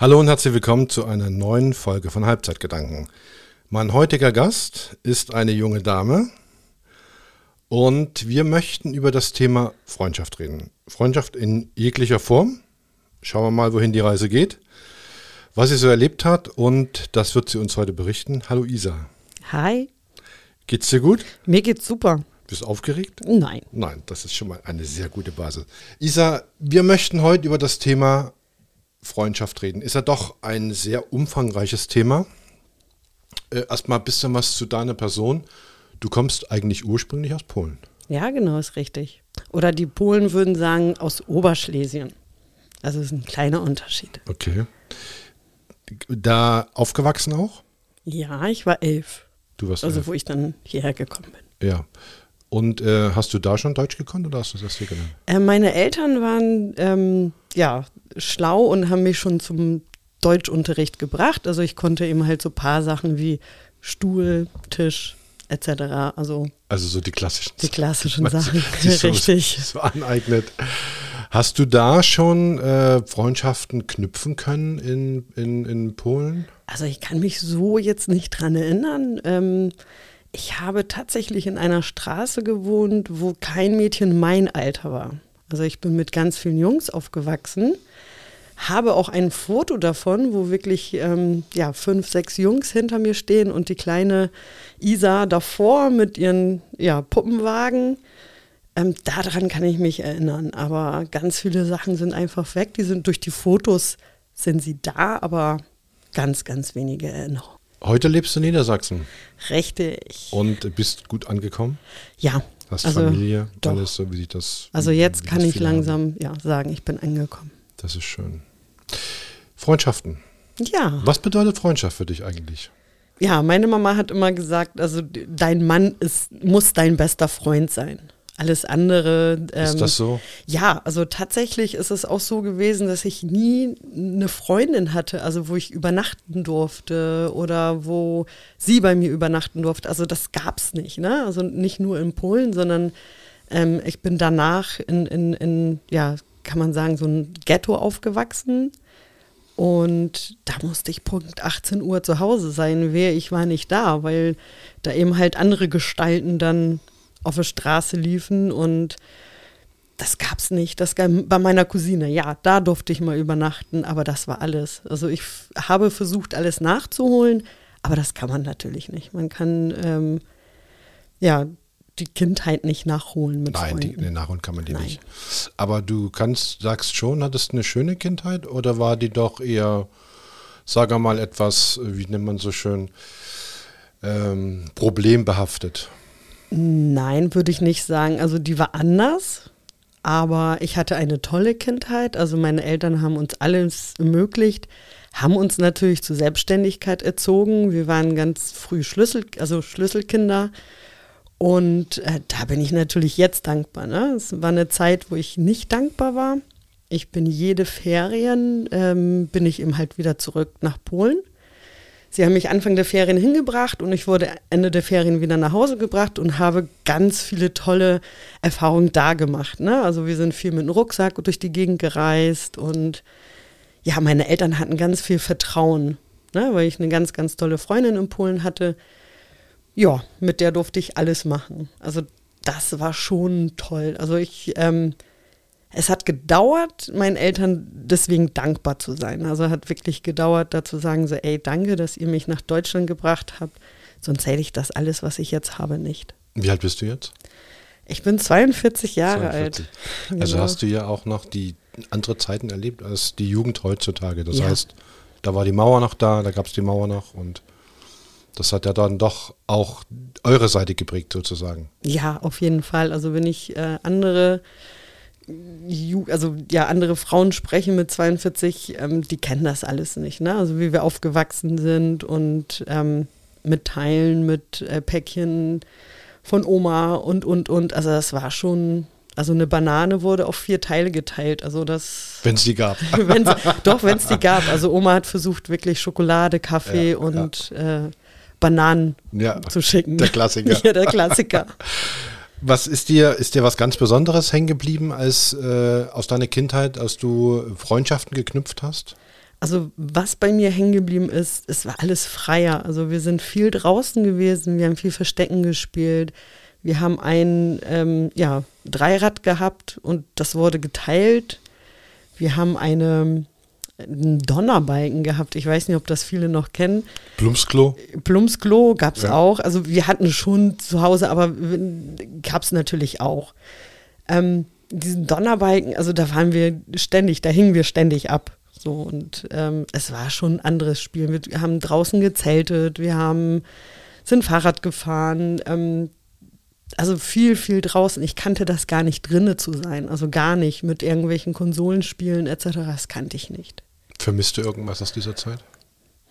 Hallo und herzlich willkommen zu einer neuen Folge von Halbzeitgedanken. Mein heutiger Gast ist eine junge Dame und wir möchten über das Thema Freundschaft reden. Freundschaft in jeglicher Form. Schauen wir mal, wohin die Reise geht, was sie so erlebt hat und das wird sie uns heute berichten. Hallo Isa. Hi. Geht's dir gut? Mir geht's super. Bist du aufgeregt? Nein. Nein, das ist schon mal eine sehr gute Basis. Isa, wir möchten heute über das Thema Freundschaft reden. Ist ja doch ein sehr umfangreiches Thema. Äh, Erstmal ein bisschen was zu deiner Person. Du kommst eigentlich ursprünglich aus Polen. Ja, genau, ist richtig. Oder die Polen würden sagen aus Oberschlesien. Also ist ein kleiner Unterschied. Okay. Da aufgewachsen auch? Ja, ich war elf. Du warst Also elf. wo ich dann hierher gekommen bin. Ja. Und äh, hast du da schon Deutsch gekonnt oder hast du das hier gelernt? Äh, meine Eltern waren ähm, ja schlau und haben mich schon zum Deutschunterricht gebracht. Also ich konnte eben halt so paar Sachen wie Stuhl, Tisch etc. Also Also so die klassischen. die klassischen Sachen. so, Richtig. So aneignet. Hast du da schon äh, Freundschaften knüpfen können in, in, in Polen? Also ich kann mich so jetzt nicht dran erinnern. Ähm, ich habe tatsächlich in einer Straße gewohnt, wo kein Mädchen mein Alter war. Also ich bin mit ganz vielen Jungs aufgewachsen, habe auch ein Foto davon, wo wirklich ähm, ja, fünf, sechs Jungs hinter mir stehen und die kleine Isa davor mit ihren ja, Puppenwagen. Ähm, daran kann ich mich erinnern, aber ganz viele Sachen sind einfach weg. Die sind durch die Fotos sind sie da, aber ganz, ganz wenige Erinnerungen. Heute lebst du in Niedersachsen Richtig. und bist gut angekommen. Ja. Hast also, Familie, doch. alles so, wie sich das. Also jetzt kann ich haben. langsam ja, sagen, ich bin angekommen. Das ist schön. Freundschaften. Ja. Was bedeutet Freundschaft für dich eigentlich? Ja, meine Mama hat immer gesagt, also dein Mann ist, muss dein bester Freund sein. Alles andere. Ähm, Ist das so? Ja, also tatsächlich ist es auch so gewesen, dass ich nie eine Freundin hatte, also wo ich übernachten durfte oder wo sie bei mir übernachten durfte. Also das gab's nicht, ne? Also nicht nur in Polen, sondern ähm, ich bin danach in, in, in, ja, kann man sagen, so ein Ghetto aufgewachsen. Und da musste ich Punkt 18 Uhr zu Hause sein. Wer ich war nicht da, weil da eben halt andere Gestalten dann auf der Straße liefen und das gab's nicht. Das gab bei meiner Cousine. Ja, da durfte ich mal übernachten, aber das war alles. Also ich habe versucht, alles nachzuholen, aber das kann man natürlich nicht. Man kann ähm, ja die Kindheit nicht nachholen mit Nein, die, Freunden. nee, nachholen kann man die Nein. nicht. Aber du kannst, sagst schon, hattest eine schöne Kindheit oder war die doch eher, sag mal, etwas, wie nennt man so schön, ähm, problembehaftet? Nein, würde ich nicht sagen. Also die war anders, aber ich hatte eine tolle Kindheit. Also meine Eltern haben uns alles ermöglicht, haben uns natürlich zur Selbstständigkeit erzogen. Wir waren ganz früh Schlüssel, also Schlüsselkinder. Und äh, da bin ich natürlich jetzt dankbar. Ne? Es war eine Zeit, wo ich nicht dankbar war. Ich bin jede Ferien, ähm, bin ich eben halt wieder zurück nach Polen. Sie haben mich Anfang der Ferien hingebracht und ich wurde Ende der Ferien wieder nach Hause gebracht und habe ganz viele tolle Erfahrungen da gemacht. Ne? Also wir sind viel mit dem Rucksack durch die Gegend gereist und ja, meine Eltern hatten ganz viel Vertrauen, ne? weil ich eine ganz, ganz tolle Freundin in Polen hatte. Ja, mit der durfte ich alles machen. Also das war schon toll. Also ich, ähm, es hat gedauert, meinen Eltern deswegen dankbar zu sein. Also hat wirklich gedauert, da zu sagen, so, ey, danke, dass ihr mich nach Deutschland gebracht habt. Sonst hätte ich das alles, was ich jetzt habe, nicht. Wie alt bist du jetzt? Ich bin 42 Jahre 42. alt. Also Genau. hast du ja auch noch die andere Zeiten erlebt als die Jugend heutzutage. Das Ja. heißt, da war die Mauer noch da, da gab es die Mauer noch und das hat ja dann doch auch eure Seite geprägt sozusagen. Ja, auf jeden Fall. Also wenn ich äh, andere, also ja, andere Frauen spreche mit 42, ähm, die kennen das alles nicht, ne? Also wie wir aufgewachsen sind und ähm, mit Teilen, mit äh, Päckchen von Oma und, und, und. Also das war schon, also eine Banane wurde auf vier Teile geteilt. Also das, Wenn es die gab. wenn's, doch, wenn es die gab. Also Oma hat versucht, wirklich Schokolade, Kaffee Ja, und Äh, Bananen Ja, zu schicken. der Klassiker. ja, der Klassiker. Was ist dir, ist dir was ganz Besonderes hängen geblieben als äh, aus deiner Kindheit, als du Freundschaften geknüpft hast? Also was bei mir hängen geblieben ist, es war alles freier. Also wir sind viel draußen gewesen, wir haben viel Verstecken gespielt. Wir haben ein ähm, ja, Dreirad gehabt und das wurde geteilt. Wir haben eine, einen Donnerbalken gehabt. Ich weiß nicht, ob das viele noch kennen. Plumpsklo? Plumpsklo gab es ja. auch. Also wir hatten schon zu Hause, aber gab es natürlich auch. Ähm, diesen Donnerbalken, also da waren wir ständig, da hingen wir ständig ab. So und ähm, es war schon ein anderes Spiel. Wir haben draußen gezeltet, wir haben sind Fahrrad gefahren, ähm, also viel, viel draußen. Ich kannte das gar nicht drinne zu sein, also gar nicht mit irgendwelchen Konsolenspielen etc. Das kannte ich nicht. Vermisst du irgendwas aus dieser Zeit?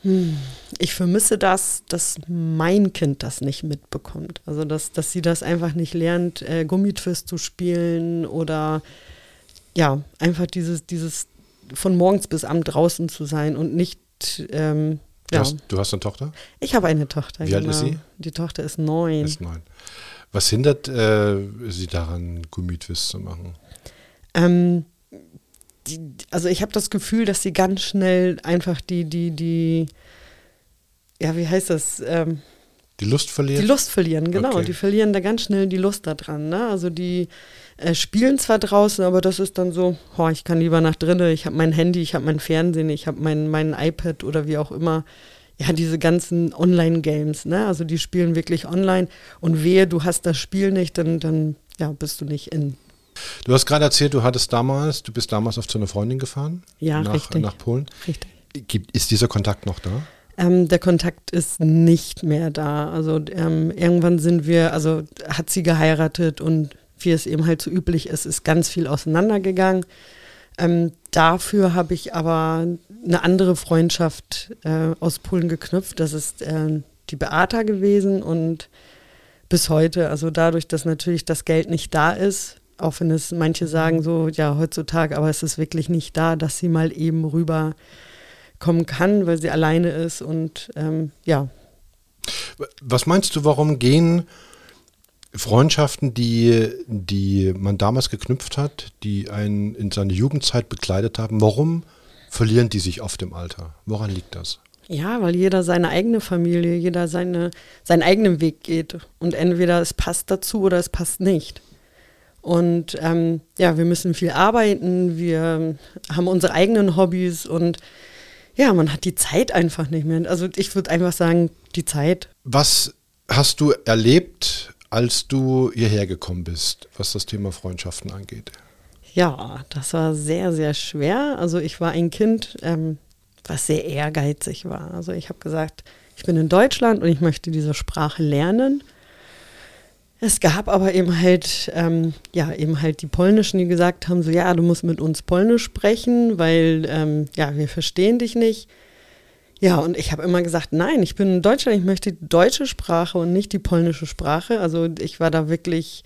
Hm. Ich vermisse das, dass mein Kind das nicht mitbekommt. Also dass, dass sie das einfach nicht lernt, äh, Gummitwist zu spielen oder ja, einfach dieses, dieses von morgens bis abend draußen zu sein und nicht ähm, Du, ja. hast, du, hast, eine Tochter? Ich habe eine Tochter. Wie genau. alt ist sie? Die Tochter ist neun. Ist neun. Was hindert äh, Sie daran, Gummitwist zu machen? Ähm, die, also ich habe das Gefühl, dass sie ganz schnell einfach die, die, die, ja, wie heißt das? Ähm, die Lust verlieren? Die Lust verlieren, genau. Okay. Die verlieren da ganz schnell die Lust daran. Ne? Also die äh, spielen zwar draußen, aber das ist dann so, oh, ich kann lieber nach drinnen, ich habe mein Handy, ich habe mein Fernsehen, ich habe mein, mein iPad oder wie auch immer ja, diese ganzen Online-Games, ne? Also die spielen wirklich online und wehe, du hast das Spiel nicht, dann, dann ja, bist du nicht in. Du hast gerade erzählt, du hattest damals, du bist damals auf zu einer Freundin gefahren. Ja, nach, richtig. Nach Polen. Richtig. Gibt, ist dieser Kontakt noch da? Ähm, der Kontakt ist nicht mehr da. Also ähm, irgendwann sind wir, also hat sie geheiratet und wie es eben halt so üblich ist, ist ganz viel auseinandergegangen. Ähm, dafür habe ich aber eine andere Freundschaft äh, aus Polen geknüpft. Das ist äh, die Beata gewesen und bis heute, also dadurch, dass natürlich das Geld nicht da ist, auch wenn es manche sagen so, ja, heutzutage, aber es ist wirklich nicht da, dass sie mal eben rüber kommen kann, weil sie alleine ist und ähm, ja. Was meinst du, warum gehen Freundschaften, die, die man damals geknüpft hat, die einen in seiner Jugendzeit begleitet haben, warum verlieren die sich oft im Alter? Woran liegt das? Ja, weil jeder seine eigene Familie, jeder seine, seinen eigenen Weg geht. Und entweder es passt dazu oder es passt nicht. Und ähm, ja, wir müssen viel arbeiten, wir haben unsere eigenen Hobbys und ja, man hat die Zeit einfach nicht mehr. Also ich würde einfach sagen, die Zeit. Was hast du erlebt als du hierher gekommen bist, was das Thema Freundschaften angeht? Ja, das war sehr, sehr schwer. Also ich war ein Kind, ähm, was sehr ehrgeizig war. Also ich habe gesagt, ich bin in Deutschland und ich möchte diese Sprache lernen. Es gab aber eben halt, ähm, ja, eben halt die Polnischen, die gesagt haben, so ja, du musst mit uns Polnisch sprechen, weil ähm, ja, wir verstehen dich nicht. Ja, und ich habe immer gesagt, nein, ich bin in Deutschland, ich möchte die deutsche Sprache und nicht die polnische Sprache. Also ich war da wirklich,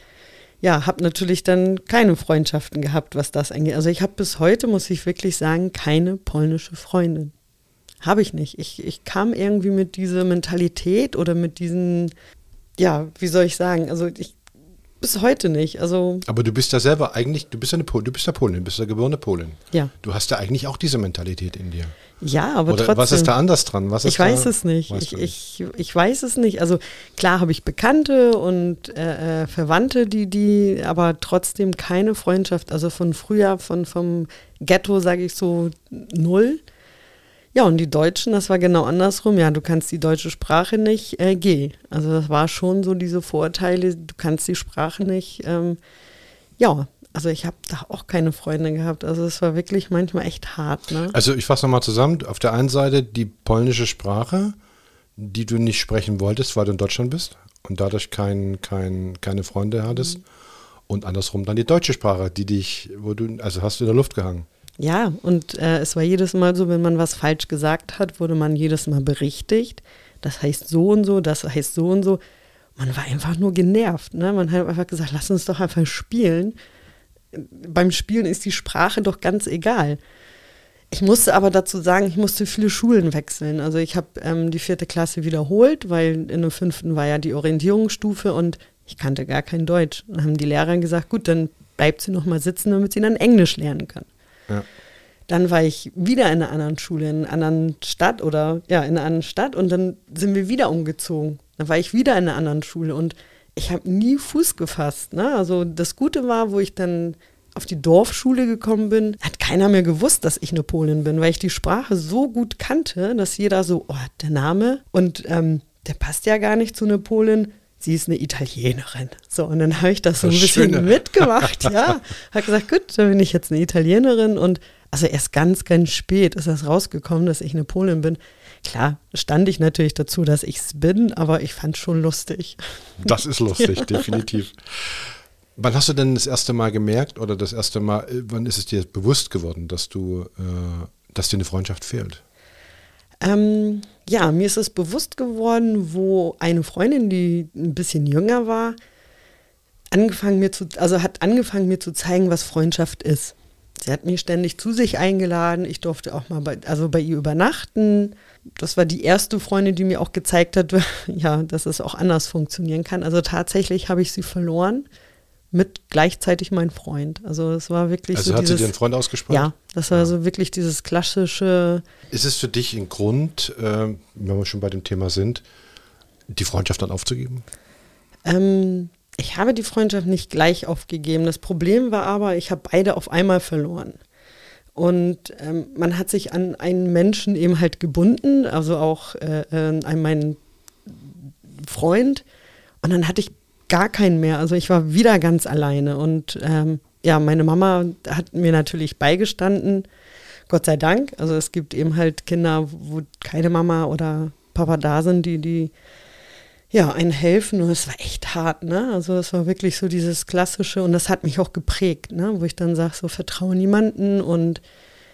ja, habe natürlich dann keine Freundschaften gehabt, was das angeht. Also ich habe bis heute, muss ich wirklich sagen, keine polnische Freundin. Habe ich nicht. Ich, ich kam irgendwie mit dieser Mentalität oder mit diesen, ja, wie soll ich sagen, also ich bis heute nicht. Also Aber du bist ja selber eigentlich, du bist ja eine Pol du bist ja Polin, du bist ja geborene Polin. Ja. Du hast ja eigentlich auch diese Mentalität in dir. Ja, aber Oder trotzdem. Was ist da anders dran? Was ich weiß es nicht. Ich, ich, ich weiß es nicht. Also klar habe ich Bekannte und äh, äh, Verwandte, die, die, aber trotzdem keine Freundschaft. Also von früher, von vom Ghetto, sage ich so, null. Ja, und die Deutschen, das war genau andersrum. Ja, du kannst die deutsche Sprache nicht, äh, geh. Also das war schon so diese Vorteile, du kannst die Sprache nicht. Ähm, ja, also ich habe da auch keine Freunde gehabt. Also es war wirklich manchmal echt hart. Ne? Also ich fasse nochmal zusammen. Auf der einen Seite die polnische Sprache, die du nicht sprechen wolltest, weil du in Deutschland bist und dadurch kein, kein, keine Freunde hattest. Mhm. Und andersrum dann die deutsche Sprache, die dich, wo du, also hast du in der Luft gehangen. Ja, und äh, es war jedes Mal so, wenn man was falsch gesagt hat, wurde man jedes Mal berichtigt. Das heißt so und so, das heißt so und so. Man war einfach nur genervt. Ne? Man hat einfach gesagt, lass uns doch einfach spielen. Beim Spielen ist die Sprache doch ganz egal. Ich musste aber dazu sagen, ich musste viele Schulen wechseln. Also ich habe ähm, die vierte Klasse wiederholt, weil in der fünften war ja die Orientierungsstufe und ich kannte gar kein Deutsch. Dann haben die Lehrer gesagt, gut, dann bleibt sie noch mal sitzen, damit sie dann Englisch lernen kann. Ja. Dann war ich wieder in einer anderen Schule, in einer anderen Stadt oder ja, in einer anderen Stadt und dann sind wir wieder umgezogen. Dann war ich wieder in einer anderen Schule und ich habe nie Fuß gefasst. Ne? Also das Gute war, wo ich dann auf die Dorfschule gekommen bin, hat keiner mehr gewusst, dass ich eine Polin bin, weil ich die Sprache so gut kannte, dass jeder so, oh, der Name und ähm, der passt ja gar nicht zu einer Polin. Sie ist eine Italienerin. So, und dann habe ich das so ein bisschen Schöne. mitgemacht, ja. Habe gesagt, gut, dann bin ich jetzt eine Italienerin und also erst ganz, ganz spät ist das rausgekommen, dass ich eine Polin bin. Klar, stand ich natürlich dazu, dass ich es bin, aber ich fand es schon lustig. Das ist lustig, ja. definitiv. Wann hast du denn das erste Mal gemerkt oder das erste Mal, äh, wann ist es dir bewusst geworden, dass du, äh, dass dir eine Freundschaft fehlt? Ähm, ja, mir ist es bewusst geworden, wo eine Freundin, die ein bisschen jünger war, angefangen mir zu, also hat angefangen mir zu zeigen, was Freundschaft ist. Sie hat mich ständig zu sich eingeladen. Ich durfte auch mal bei, also bei ihr übernachten. Das war die erste Freundin, die mir auch gezeigt hat, ja, dass es auch anders funktionieren kann. Also tatsächlich habe ich sie verloren mit gleichzeitig mein Freund. Also es war wirklich also so hat dieses, sie dir einen Freund ausgesprochen? Ja, das war ja. so wirklich dieses klassische. Ist es für dich ein Grund, äh, wenn wir schon bei dem Thema sind, die Freundschaft dann aufzugeben? Ähm, ich habe die Freundschaft nicht gleich aufgegeben. Das Problem war aber, ich habe beide auf einmal verloren. Und ähm, man hat sich an einen Menschen eben halt gebunden, also auch äh, äh an meinen Freund. Und dann hatte ich gar keinen mehr. Also ich war wieder ganz alleine. Und ähm, ja, meine Mama hat mir natürlich beigestanden, Gott sei Dank. Also es gibt eben halt Kinder, wo keine Mama oder Papa da sind, die, die ja, einen helfen und es war echt hart, ne? Also es war wirklich so dieses klassische und das hat mich auch geprägt, ne? Wo ich dann sage, so vertraue niemanden und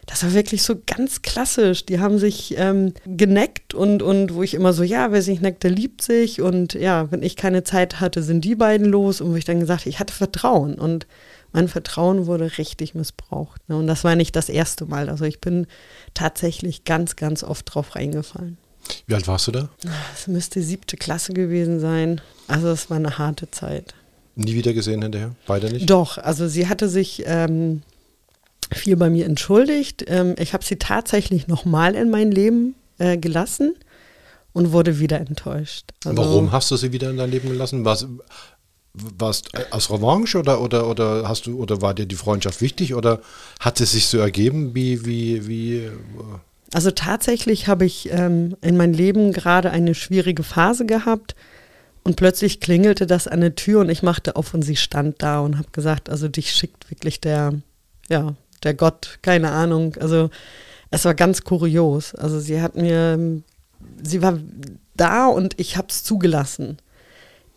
das war wirklich so ganz klassisch. Die haben sich ähm, geneckt und, und wo ich immer so, ja, wer sich neckt, der liebt sich. Und ja, wenn ich keine Zeit hatte, sind die beiden los. Und wo ich dann gesagt habe, ich hatte Vertrauen. Und mein Vertrauen wurde richtig missbraucht. Ne? Und das war nicht das erste Mal. Also ich bin tatsächlich ganz, ganz oft drauf reingefallen. Wie alt warst du da? Es müsste siebte Klasse gewesen sein. Also es war eine harte Zeit. Nie wieder gesehen hinterher? Beide nicht? Doch, also sie hatte sich ähm, viel bei mir entschuldigt. Ähm, ich habe sie tatsächlich nochmal in mein Leben äh, gelassen und wurde wieder enttäuscht. Also, Warum hast du sie wieder in dein Leben gelassen? Was, warst aus Revanche oder, oder, oder hast du oder war dir die Freundschaft wichtig oder hat es sich so ergeben, wie, wie, wie? Äh? Also tatsächlich habe ich ähm, in meinem Leben gerade eine schwierige Phase gehabt und plötzlich klingelte das an der Tür und ich machte auf und sie stand da und habe gesagt, also dich schickt wirklich der, ja, der Gott, keine Ahnung. Also es war ganz kurios. Also sie hat mir, sie war da und ich habe es zugelassen.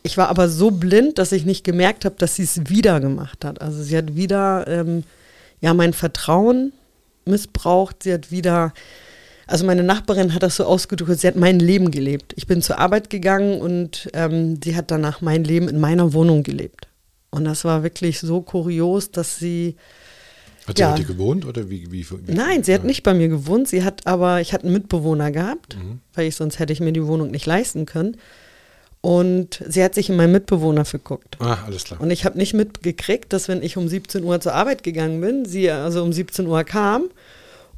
Ich war aber so blind, dass ich nicht gemerkt habe, dass sie es wieder gemacht hat. Also sie hat wieder, ähm, ja, mein Vertrauen missbraucht. Sie hat wieder, also meine Nachbarin hat das so ausgedrückt, sie hat mein Leben gelebt. Ich bin zur Arbeit gegangen und ähm, sie hat danach mein Leben in meiner Wohnung gelebt. Und das war wirklich so kurios, dass sie hat sie ja. bei dir gewohnt oder wie, wie, wie Nein, sie hat nicht bei mir gewohnt. Sie hat aber, ich hatte einen Mitbewohner gehabt, mhm. weil ich sonst hätte ich mir die Wohnung nicht leisten können. Und sie hat sich in meinen Mitbewohner verguckt. Ah, alles klar. Und ich habe nicht mitgekriegt, dass wenn ich um 17 Uhr zur Arbeit gegangen bin, sie also um 17 Uhr kam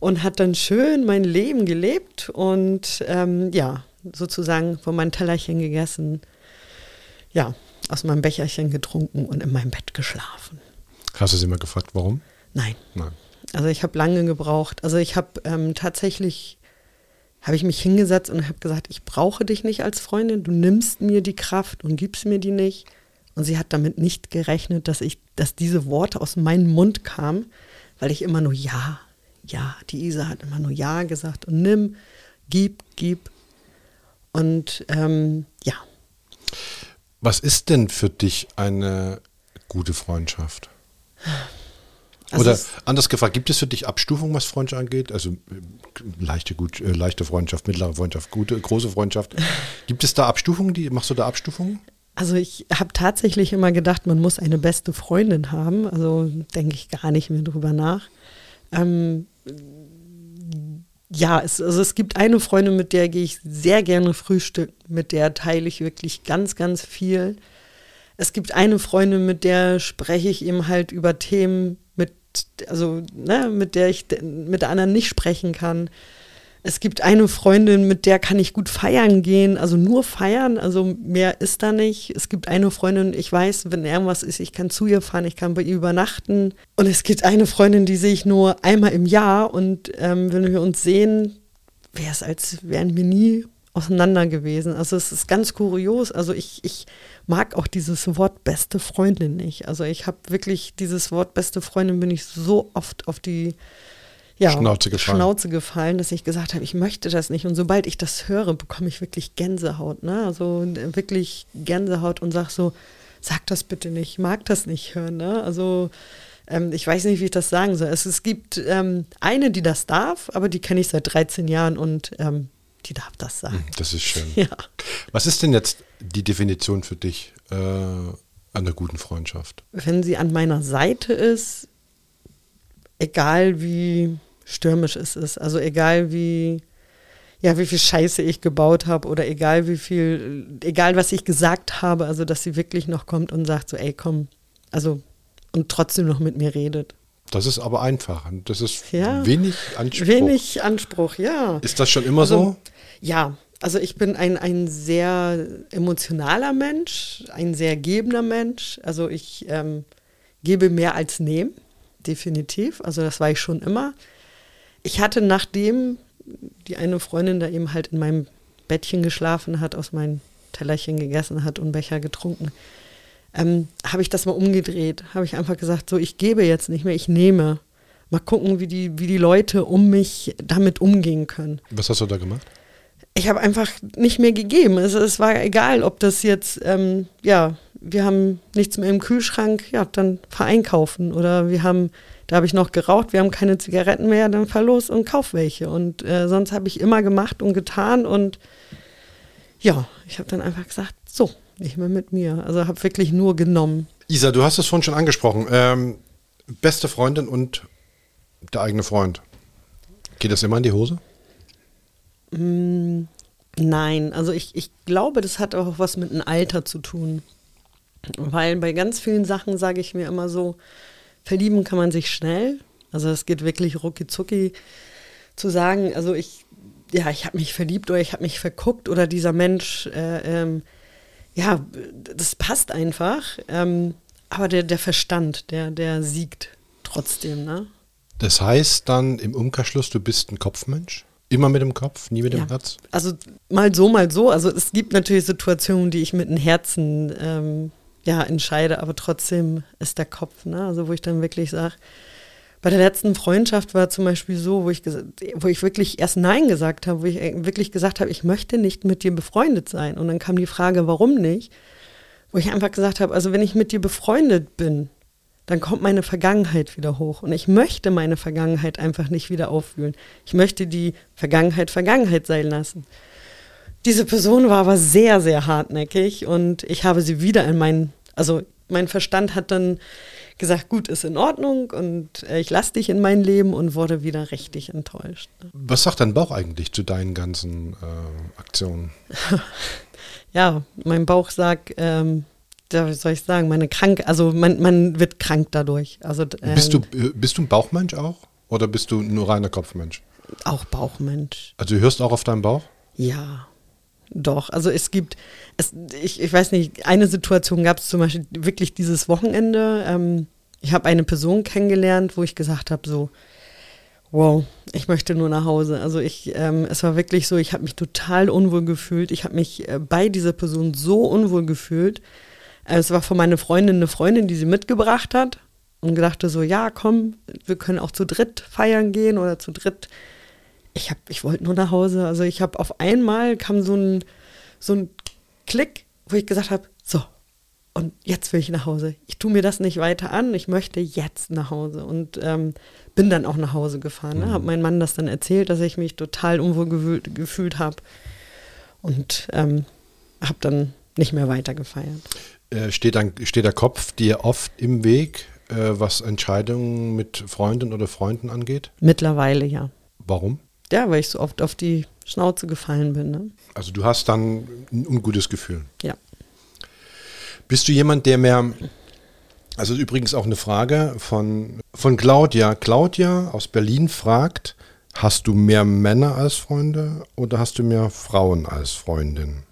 und hat dann schön mein Leben gelebt und ähm, ja, sozusagen von meinem Tellerchen gegessen, ja, aus meinem Becherchen getrunken und in meinem Bett geschlafen. Hast du sie mal gefragt, warum? Nein. Nein. Also ich habe lange gebraucht. Also ich habe ähm, tatsächlich, habe ich mich hingesetzt und habe gesagt, ich brauche dich nicht als Freundin, du nimmst mir die Kraft und gibst mir die nicht. Und sie hat damit nicht gerechnet, dass ich, dass diese Worte aus meinem Mund kamen, weil ich immer nur Ja, ja, die Isa hat immer nur Ja gesagt und nimm, gib, gib. Und ähm, ja. Was ist denn für dich eine gute Freundschaft? Also Oder anders gefragt, gibt es für dich Abstufungen, was Freundschaft angeht? Also äh, leichte, gut, äh, leichte Freundschaft, mittlere Freundschaft, gute, große Freundschaft. Gibt es da Abstufungen? Die, machst du da Abstufungen? Also ich habe tatsächlich immer gedacht, man muss eine beste Freundin haben. Also denke ich gar nicht mehr drüber nach. Ähm, ja, es, also es gibt eine Freundin, mit der gehe ich sehr gerne frühstücken. Mit der teile ich wirklich ganz, ganz viel. Es gibt eine Freundin, mit der spreche ich eben halt über Themen, also ne, mit der ich mit der anderen nicht sprechen kann. Es gibt eine Freundin, mit der kann ich gut feiern gehen, also nur feiern, also mehr ist da nicht. Es gibt eine Freundin, ich weiß, wenn irgendwas ist, ich kann zu ihr fahren, ich kann bei ihr übernachten. Und es gibt eine Freundin, die sehe ich nur einmal im Jahr und ähm, wenn wir uns sehen, wäre es, als wären wir nie auseinander gewesen. Also es ist ganz kurios. Also ich, ich mag auch dieses Wort beste Freundin nicht. Also ich habe wirklich dieses Wort beste Freundin bin ich so oft auf die ja, Schnauze gefallen. Schnauze gefallen, dass ich gesagt habe, ich möchte das nicht. Und sobald ich das höre, bekomme ich wirklich Gänsehaut. Ne? Also wirklich Gänsehaut und sage so, sag das bitte nicht, ich mag das nicht hören. Ne? Also ähm, ich weiß nicht, wie ich das sagen soll. Es, es gibt ähm, eine, die das darf, aber die kenne ich seit 13 Jahren und ähm, die darf das sagen. Hm, das ist schön. Ja. Was ist denn jetzt die Definition für dich äh, einer guten Freundschaft? Wenn sie an meiner Seite ist, egal wie stürmisch es ist, also egal wie ja, wie viel Scheiße ich gebaut habe oder egal wie viel, egal was ich gesagt habe, also dass sie wirklich noch kommt und sagt so, ey, komm, also und trotzdem noch mit mir redet. Das ist aber einfach. Das ist ja, wenig Anspruch. Wenig Anspruch, ja. Ist das schon immer also, so? Ja, also ich bin ein, ein sehr emotionaler Mensch, ein sehr gebender Mensch. Also ich ähm, gebe mehr als nehme, definitiv. Also das war ich schon immer. Ich hatte nachdem die eine Freundin da eben halt in meinem Bettchen geschlafen hat, aus meinem Tellerchen gegessen hat und Becher getrunken, ähm, habe ich das mal umgedreht. Habe ich einfach gesagt, so ich gebe jetzt nicht mehr, ich nehme. Mal gucken, wie die, wie die Leute um mich damit umgehen können. Was hast du da gemacht? ich habe einfach nicht mehr gegeben. Es, es war egal, ob das jetzt, ähm, ja, wir haben nichts mehr im Kühlschrank, ja, dann vereinkaufen. Oder wir haben, da habe ich noch geraucht, wir haben keine Zigaretten mehr, dann fahr los und kauf welche. Und äh, sonst habe ich immer gemacht und getan. Und ja, ich habe dann einfach gesagt, so, nicht mehr mit mir. Also habe wirklich nur genommen. Isa, du hast es vorhin schon angesprochen. Ähm, beste Freundin und der eigene Freund. Geht das immer in die Hose? Mm, nein, also ich, ich glaube, das hat auch was mit einem Alter zu tun. Weil bei ganz vielen Sachen sage ich mir immer so, verlieben kann man sich schnell. Also es geht wirklich rucki zucki zu sagen, also ich, ja, ich habe mich verliebt oder ich habe mich verguckt oder dieser Mensch, äh, ähm, ja, das passt einfach. Ähm, aber der, der Verstand, der, der siegt trotzdem, ne? Das heißt dann im Umkehrschluss, du bist ein Kopfmensch? Immer mit dem Kopf, nie mit dem ja. Herz? Also mal so, mal so. Also es gibt natürlich Situationen, die ich mit dem Herzen ähm, ja, entscheide, aber trotzdem ist der Kopf, ne? Also wo ich dann wirklich sage, bei der letzten Freundschaft war zum Beispiel so, wo ich, wo ich wirklich erst Nein gesagt habe, wo ich wirklich gesagt habe, ich möchte nicht mit dir befreundet sein. Und dann kam die Frage, warum nicht? Wo ich einfach gesagt habe, also wenn ich mit dir befreundet bin, dann kommt meine Vergangenheit wieder hoch. Und ich möchte meine Vergangenheit einfach nicht wieder aufwühlen. Ich möchte die Vergangenheit Vergangenheit sein lassen. Diese Person war aber sehr, sehr hartnäckig und ich habe sie wieder in meinen, also mein Verstand hat dann gesagt, gut, ist in Ordnung und äh, ich lasse dich in mein Leben und wurde wieder richtig enttäuscht. Was sagt dein Bauch eigentlich zu deinen ganzen äh, Aktionen? ja, mein Bauch sagt, ähm, wie soll ich sagen, meine krank, also man, man wird krank dadurch. Also, ähm, bist, du, äh, bist du ein Bauchmensch auch? Oder bist du nur reiner Kopfmensch? Auch Bauchmensch. Also du hörst auch auf deinen Bauch? Ja, doch. Also es gibt, es, ich, ich weiß nicht, eine Situation gab es zum Beispiel wirklich dieses Wochenende. Ähm, ich habe eine Person kennengelernt, wo ich gesagt habe, so, wow, ich möchte nur nach Hause. Also ich, ähm, es war wirklich so, ich habe mich total unwohl gefühlt. Ich habe mich äh, bei dieser Person so unwohl gefühlt. Es war von meiner Freundin eine Freundin, die sie mitgebracht hat und gedachte so, ja, komm, wir können auch zu dritt feiern gehen oder zu dritt. Ich hab, ich wollte nur nach Hause. Also ich habe auf einmal kam so ein, so ein Klick, wo ich gesagt habe, so, und jetzt will ich nach Hause. Ich tue mir das nicht weiter an, ich möchte jetzt nach Hause. Und ähm, bin dann auch nach Hause gefahren. Ne? Mhm. Habe meinem Mann das dann erzählt, dass ich mich total unwohl gefühlt, habe. Und ähm, habe dann nicht mehr weiter gefeiert. Äh, steht, steht der Kopf dir oft im Weg, äh, was Entscheidungen mit Freundinnen oder Freunden angeht? Mittlerweile ja. Warum? Ja, weil ich so oft auf die Schnauze gefallen bin. Ne? Also du hast dann ein ungutes Gefühl. Ja. Bist du jemand, der mehr Also übrigens auch eine Frage von, von Claudia. Claudia aus Berlin fragt, hast du mehr Männer als Freunde oder hast du mehr Frauen als Freundin?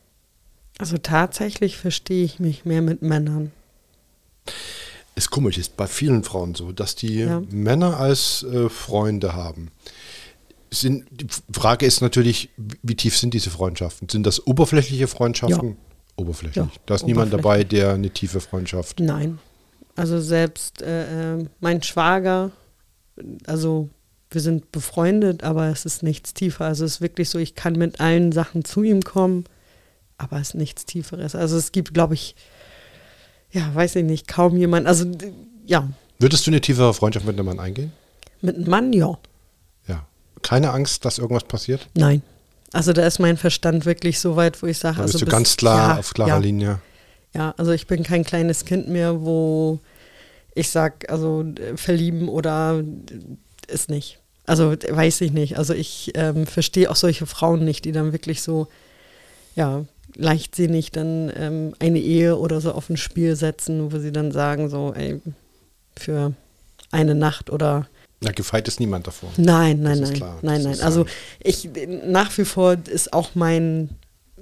Also tatsächlich verstehe ich mich mehr mit Männern. Ist komisch, ist bei vielen Frauen so, dass die Ja. Männer als äh, Freunde haben. Sind, die Frage ist natürlich, wie tief sind diese Freundschaften? Sind das oberflächliche Freundschaften? Oberflächlich. Ja, da ist niemand dabei, oberflächlich. der eine tiefe Freundschaft. Nein. Also selbst äh, äh, mein Schwager, also wir sind befreundet, aber es ist nichts tiefer. Also es ist wirklich so, ich kann mit allen Sachen zu ihm kommen, aber es ist nichts Tieferes. Also es gibt, glaube ich, ja, weiß ich nicht, kaum jemand. Also ja, Würdest du eine tiefere Freundschaft mit einem Mann eingehen? mit einem Mann, ja. Keine Angst, dass irgendwas passiert? Nein. Also da ist mein Verstand wirklich so weit, wo ich sage, Da also bist du bis- ganz klar ja, auf klarer ja, Linie. Ja, also ich bin kein kleines Kind mehr, wo ich sag, also äh, verlieben oder äh, ist nicht. Also äh, weiß ich nicht. Also ich ähm, verstehe auch solche Frauen nicht, die dann wirklich so, ja, leichtsinnig dann ähm, eine Ehe oder so auf ein Spiel setzen, wo sie dann sagen, so, ey, für eine Nacht oder Na, gefeit ist niemand davor. Nein, nein, nein, klar. nein, nein. Also ich nach wie vor ist auch mein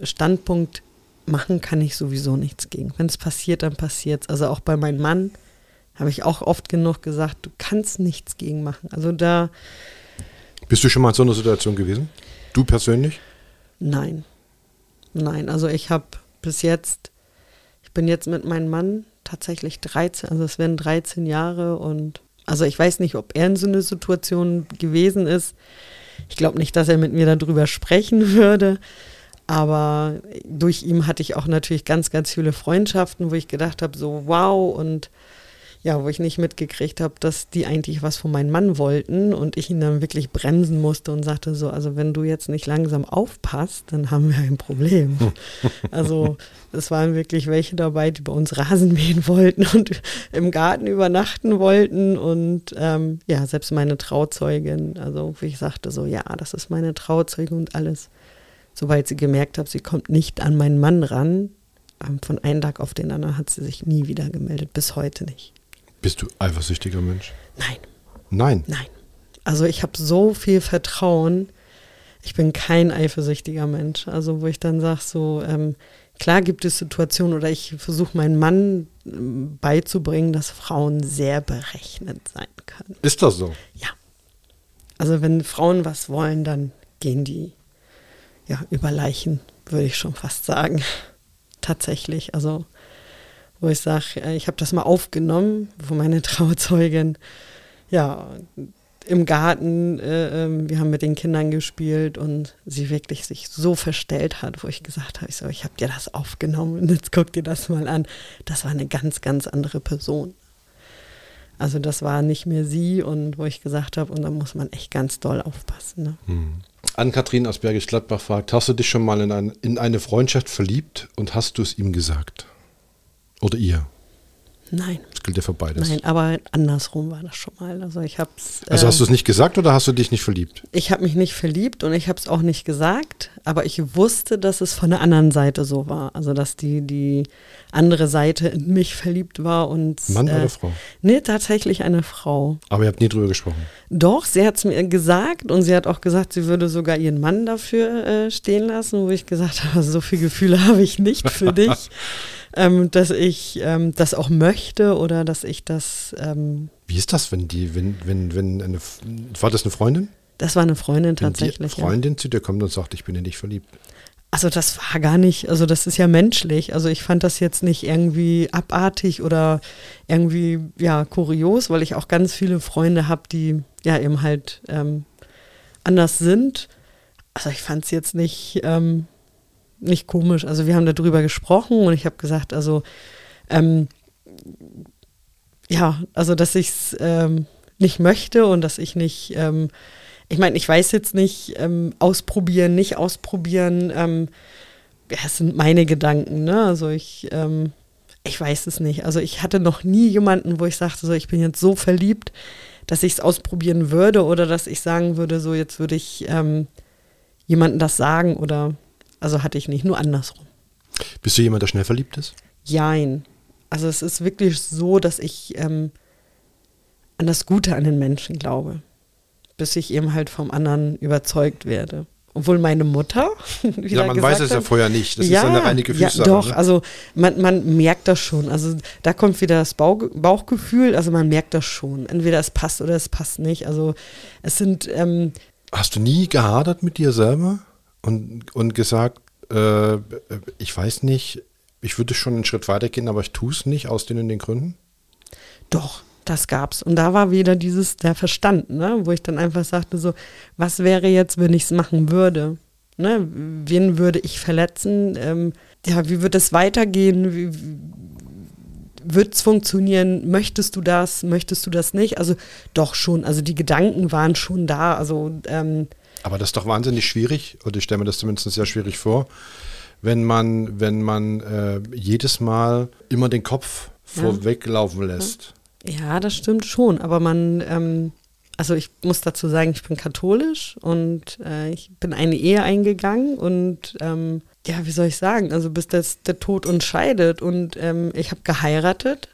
Standpunkt, machen kann ich sowieso nichts gegen. Wenn es passiert, dann passiert es. Also auch bei meinem Mann habe ich auch oft genug gesagt, du kannst nichts gegen machen. Also da, Bist du schon mal in so einer Situation gewesen? Du persönlich? nein. Nein, also ich habe bis jetzt, ich bin jetzt mit meinem Mann tatsächlich 13, also es werden 13 Jahre und also ich weiß nicht, ob er in so einer Situation gewesen ist. Ich glaube nicht, dass er mit mir darüber sprechen würde. Aber durch ihn hatte ich auch natürlich ganz, ganz viele Freundschaften, wo ich gedacht habe, so wow und ja, wo ich nicht mitgekriegt habe, dass die eigentlich was von meinem Mann wollten und ich ihn dann wirklich bremsen musste und sagte so, also wenn du jetzt nicht langsam aufpasst, dann haben wir ein Problem. also es waren wirklich welche dabei, die bei uns Rasen mähen wollten und im Garten übernachten wollten und ähm, ja, selbst meine Trauzeugin, also wie ich sagte so, ja, das ist meine Trauzeugin und alles. Sobald sie gemerkt hat, sie kommt nicht an meinen Mann ran, ähm, von einem Tag auf den anderen hat sie sich nie wieder gemeldet, bis heute nicht. Bist du eifersüchtiger Mensch? Nein, Nein. nein. Also ich habe so viel Vertrauen. Ich bin kein eifersüchtiger Mensch. Also wo ich dann sage, so ähm, klar gibt es Situationen oder ich versuche meinen Mann ähm, beizubringen, dass Frauen sehr berechnet sein können. Ist das so? Ja. Also wenn Frauen was wollen, dann gehen die ja über Leichen, würde ich schon fast sagen. Tatsächlich. Also wo ich sage, ich habe das mal aufgenommen, wo meine Trauzeugin, ja, im Garten, äh, ähm, wir haben mit den Kindern gespielt und sie wirklich sich so verstellt hat, wo ich gesagt habe, ich, so, ich habe dir das aufgenommen und jetzt guck dir das mal an. Das war eine ganz, ganz andere Person. Also das war nicht mehr sie und wo ich gesagt habe, und da muss man echt ganz doll aufpassen. Ne? Ann-Kathrin aus Bergisch Gladbach fragt, hast du dich schon mal in, ein, in eine Freundschaft verliebt und hast du es ihm gesagt? Oder ihr? Nein, Das gilt ja für beides. nein, aber andersrum war das schon mal. Also ich habe Also hast du es nicht gesagt oder hast du dich nicht verliebt? Ich habe mich nicht verliebt und ich habe es auch nicht gesagt, aber ich wusste, dass es von der anderen Seite so war. Also dass die, die andere Seite in mich verliebt war und Mann oder Frau? Nee, tatsächlich eine Frau. Aber ihr habt nie drüber gesprochen. Doch, sie hat es mir gesagt und sie hat auch gesagt, sie würde sogar ihren Mann dafür äh, stehen lassen, wo ich gesagt habe, so viele Gefühle habe ich nicht für dich, ähm, dass ich ähm, das auch möchte oder dass ich das, ähm, Wie ist das, wenn die, wenn, wenn, wenn eine, war das eine Freundin? das war eine Freundin Wenn die tatsächlich. ja. Freundin zu dir kommt und sagt, ich bin in dich verliebt. Also das war gar nicht, also das ist ja menschlich. Also ich fand das jetzt nicht irgendwie abartig oder irgendwie ja kurios, weil ich auch ganz viele Freunde habe, die ja eben halt ähm, anders sind. Also ich fand es jetzt nicht, ähm, nicht komisch. Also wir haben darüber gesprochen und ich habe gesagt, also ähm, ja, also dass ich es ähm, nicht möchte und dass ich nicht, ähm, ich meine, ich weiß jetzt nicht, ähm, ausprobieren, nicht ausprobieren, ähm, ja, es sind meine Gedanken, ne? Also ich, ähm, ich weiß es nicht. Also ich hatte noch nie jemanden, wo ich sagte, so, ich bin jetzt so verliebt, dass ich es ausprobieren würde oder dass ich sagen würde, so jetzt würde ich jemandem das sagen oder, also hatte ich nicht, nur andersrum. Bist du jemand, der schnell verliebt ist? Jein. Also es ist wirklich so, dass ich ähm, an das Gute an den Menschen glaube, bis ich eben halt vom anderen überzeugt werde. Obwohl meine Mutter. ja, man weiß es ja vorher nicht. Das ja, ist eine reine Gefühlssache. Ja, doch, ne? also man, man merkt das schon. Also da kommt wieder das Bauch, Bauchgefühl. Also man merkt das schon. Entweder es passt oder es passt nicht. Also es sind. Ähm, Hast du nie gehadert mit dir selber und, und gesagt, äh, ich weiß nicht, ich würde schon einen Schritt weiter gehen, aber ich tue es nicht aus den und den Gründen? Doch, das gab's. Und da war wieder dieses, der Verstand, ne? wo ich dann einfach sagte, so, was wäre jetzt, wenn ich es machen würde? Ne? Wen würde ich verletzen? Ähm, ja, wie wird es weitergehen? Wird es funktionieren? Möchtest du das? Möchtest du das nicht? Also doch schon. Also die Gedanken waren schon da. Also ähm, aber das ist doch wahnsinnig schwierig, oder ich stelle mir das zumindest sehr schwierig vor, wenn man, wenn man äh, jedes Mal immer den Kopf Ja. vorweglaufen lässt. Ja, das stimmt schon. Aber man, ähm, also ich muss dazu sagen, ich bin katholisch und äh, ich bin eine Ehe eingegangen und ähm, ja, wie soll ich sagen? Also bis das der Tod uns scheidet und ähm, ich habe geheiratet.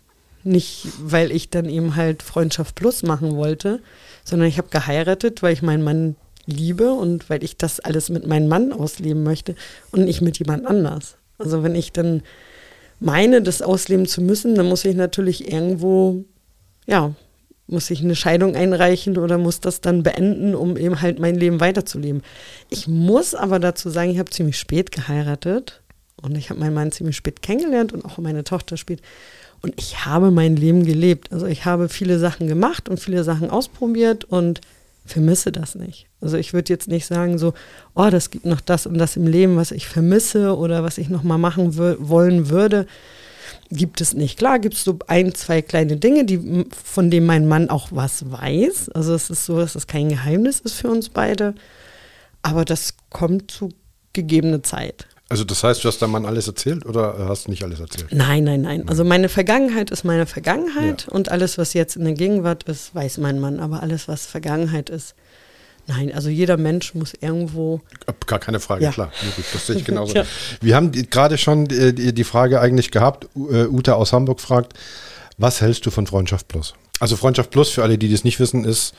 Nicht, weil ich dann eben halt Freundschaft plus machen wollte, sondern ich habe geheiratet, weil ich meinen Mann liebe und weil ich das alles mit meinem Mann ausleben möchte und nicht mit jemand anders. Also wenn ich dann meine, das ausleben zu müssen, dann muss ich natürlich irgendwo, ja, muss ich eine Scheidung einreichen oder muss das dann beenden, um eben halt mein Leben weiterzuleben. Ich muss aber dazu sagen, ich habe ziemlich spät geheiratet und ich habe meinen Mann ziemlich spät kennengelernt und auch meine Tochter spät. Und ich habe mein Leben gelebt. Also ich habe viele Sachen gemacht und viele Sachen ausprobiert und vermisse das nicht. Also ich würde jetzt nicht sagen so, oh, das gibt noch das und das im Leben, was ich vermisse oder was ich noch mal machen wollen würde. Gibt es nicht. Klar, gibt es so ein, zwei kleine Dinge, die, von denen mein Mann auch was weiß. Also es ist so, dass es kein Geheimnis ist für uns beide. Aber das kommt zu gegebener Zeit. Also das heißt, du hast deinem Mann alles erzählt oder hast du nicht alles erzählt? Nein, nein, nein. Also meine Vergangenheit ist meine Vergangenheit und alles, was jetzt in der Gegenwart ist, weiß mein Mann. Aber alles, was Vergangenheit ist, nein. Also jeder Mensch muss irgendwo. Gar keine Frage, Ja. klar. Ja, das sehe ich genauso. Ja. Wir haben gerade schon die, Frage eigentlich gehabt. Äh, Ute aus Hamburg fragt, was hältst du von Freundschaft Plus? Also Freundschaft Plus, für alle, die das nicht wissen, ist,